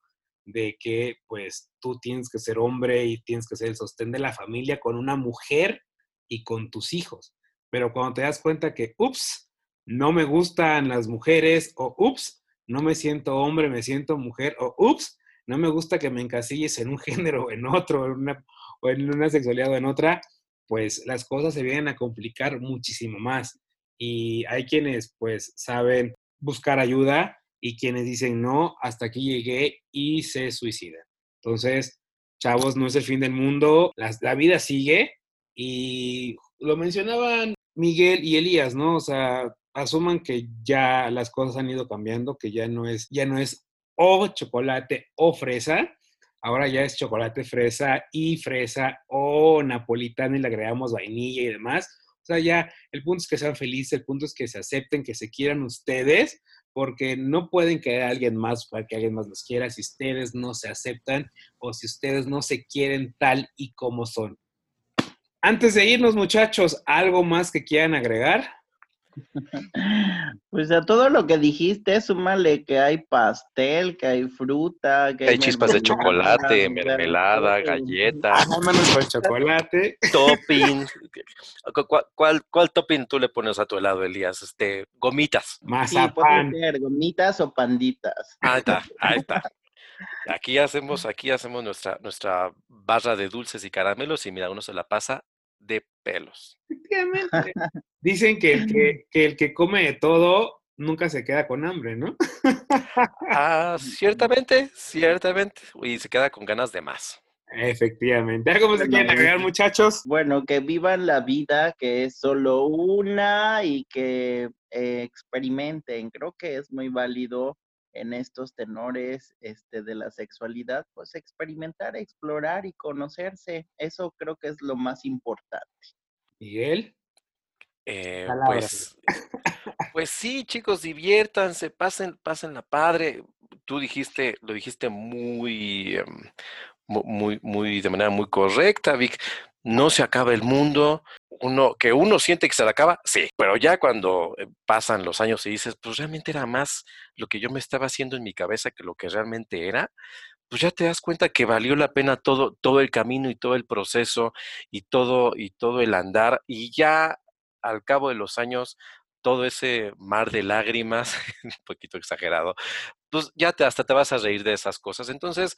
Speaker 2: de que pues tú tienes que ser hombre y tienes que ser el sostén de la familia con una mujer y con tus hijos. Pero cuando te das cuenta que, ups, no me gustan las mujeres, o ups, no me siento hombre, me siento mujer, o ups, no me gusta que me encasilles en un género o en otro, o en una sexualidad o en otra, pues las cosas se vienen a complicar muchísimo más. Y hay quienes pues saben buscar ayuda y quienes dicen no, hasta aquí llegué y se suicidan. Entonces, chavos, no es el fin del mundo, la vida sigue y lo mencionaban Miguel y Elías, ¿no? O sea, asuman que ya las cosas han ido cambiando, que ya no es, ya no es o chocolate o fresa, ahora ya es chocolate fresa y fresa o napolitano y le agregamos vainilla y demás. O sea, ya el punto es que sean felices, el punto es que se acepten, que se quieran ustedes, porque no pueden querer a alguien más para que alguien más los quiera si ustedes no se aceptan o si ustedes no se quieren tal y como son. Antes de irnos, muchachos, ¿algo más que quieran agregar?
Speaker 3: Pues a todo lo que dijiste, súmale que hay pastel, que hay fruta, que
Speaker 4: hay, chispas de chocolate, mermelada, galletas.
Speaker 2: Vámonos con chocolate.
Speaker 4: Topping. ¿Cuál, cuál, topping tú le pones a tu helado, Elías? Este, gomitas.
Speaker 3: Mazapán. Sí, gomitas o panditas.
Speaker 4: Ahí está, ahí está. Aquí hacemos, aquí hacemos nuestra, nuestra barra de dulces y caramelos y mira, uno se la pasa de pelos.
Speaker 2: Efectivamente. Dicen que el que, el que come de todo nunca se queda con hambre, ¿no?
Speaker 4: ah, ciertamente, ciertamente. Y se queda con ganas de más.
Speaker 2: Efectivamente. ¿Cómo se quieren agregar, muchachos?
Speaker 3: Bueno, que vivan la vida, que es solo una y que eh, experimenten. Creo que es muy válido en estos tenores este, de la sexualidad, pues experimentar, explorar y conocerse. Eso creo que es lo más importante.
Speaker 2: ¿Miguel?
Speaker 4: Eh, pues, pues sí, chicos, diviértanse, pasen, pasen la padre. Tú dijiste, lo dijiste muy, em, muy, muy, de manera muy correcta, Vic. No se acaba el mundo, uno, que uno siente que se le acaba, sí, pero ya cuando eh, pasan los años y dices, pues realmente era más lo que yo me estaba haciendo en mi cabeza que lo que realmente era, pues ya te das cuenta que valió la pena todo, todo el camino y todo el proceso y todo, y todo el andar, y ya al cabo de los años, todo ese mar de lágrimas, un poquito exagerado, pues ya te, hasta te vas a reír de esas cosas. Entonces,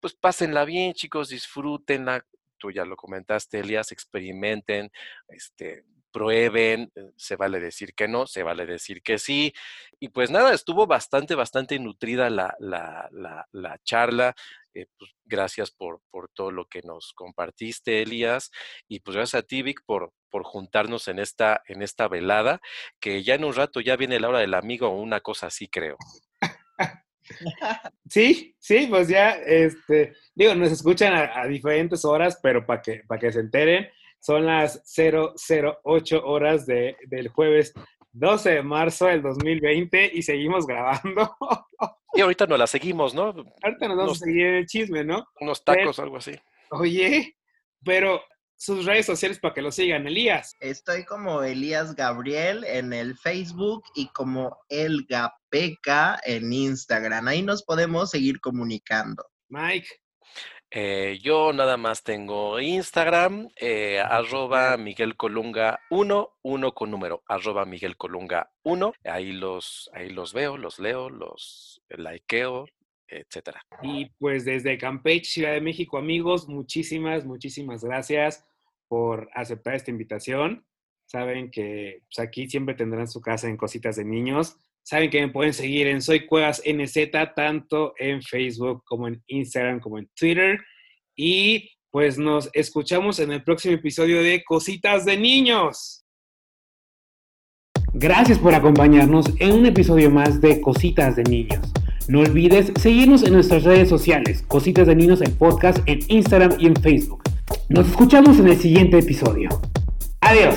Speaker 4: pues pásenla bien, chicos, disfrútenla, tú ya lo comentaste, Elías, experimenten, este, prueben, eh, se vale decir que no, se vale decir que sí. Y pues nada, estuvo bastante, bastante nutrida la, la, la, charla. Eh, pues gracias por, por, todo lo que nos compartiste, Elías. Y pues gracias a ti, Vic, por, por juntarnos en esta, en esta velada, que ya en un rato ya viene la hora del amigo o una cosa así, creo.
Speaker 2: Sí, sí, pues ya, este, digo, nos escuchan a, diferentes horas, pero para que, para que se enteren, son las 008 horas de, del jueves 12 de marzo del 2020 y seguimos grabando.
Speaker 4: Y ahorita nos la seguimos, ¿no?
Speaker 2: Ahorita nos vamos a seguir el chisme, ¿no?
Speaker 4: Unos tacos, algo así.
Speaker 2: Oye, pero sus redes sociales para que lo sigan, Elías.
Speaker 3: Estoy como Elías Gabriel en el Facebook y como El Gapeca en Instagram. Ahí nos podemos seguir comunicando.
Speaker 2: Mike.
Speaker 4: Eh, yo nada más tengo Instagram, eh, arroba Miguel Colunga 1, 1 con número, arroba Miguel Colunga 1. Ahí los, ahí los veo, los leo, los likeo, etcétera.
Speaker 2: Y pues desde Campeche, Ciudad de México, amigos, muchísimas, muchísimas gracias por aceptar esta invitación. Saben que pues, aquí siempre tendrán su casa en Cositas de Niños. Saben que me pueden seguir en Soy Cuevas NZ, tanto en Facebook como en Instagram como en Twitter. Y pues nos escuchamos en el próximo episodio de Cositas de Niños.
Speaker 1: Gracias por acompañarnos en un episodio más de Cositas de Niños. No olvides seguirnos en nuestras redes sociales, Cositas de Niños en podcast en Instagram y en Facebook. Nos escuchamos en el siguiente episodio. Adiós.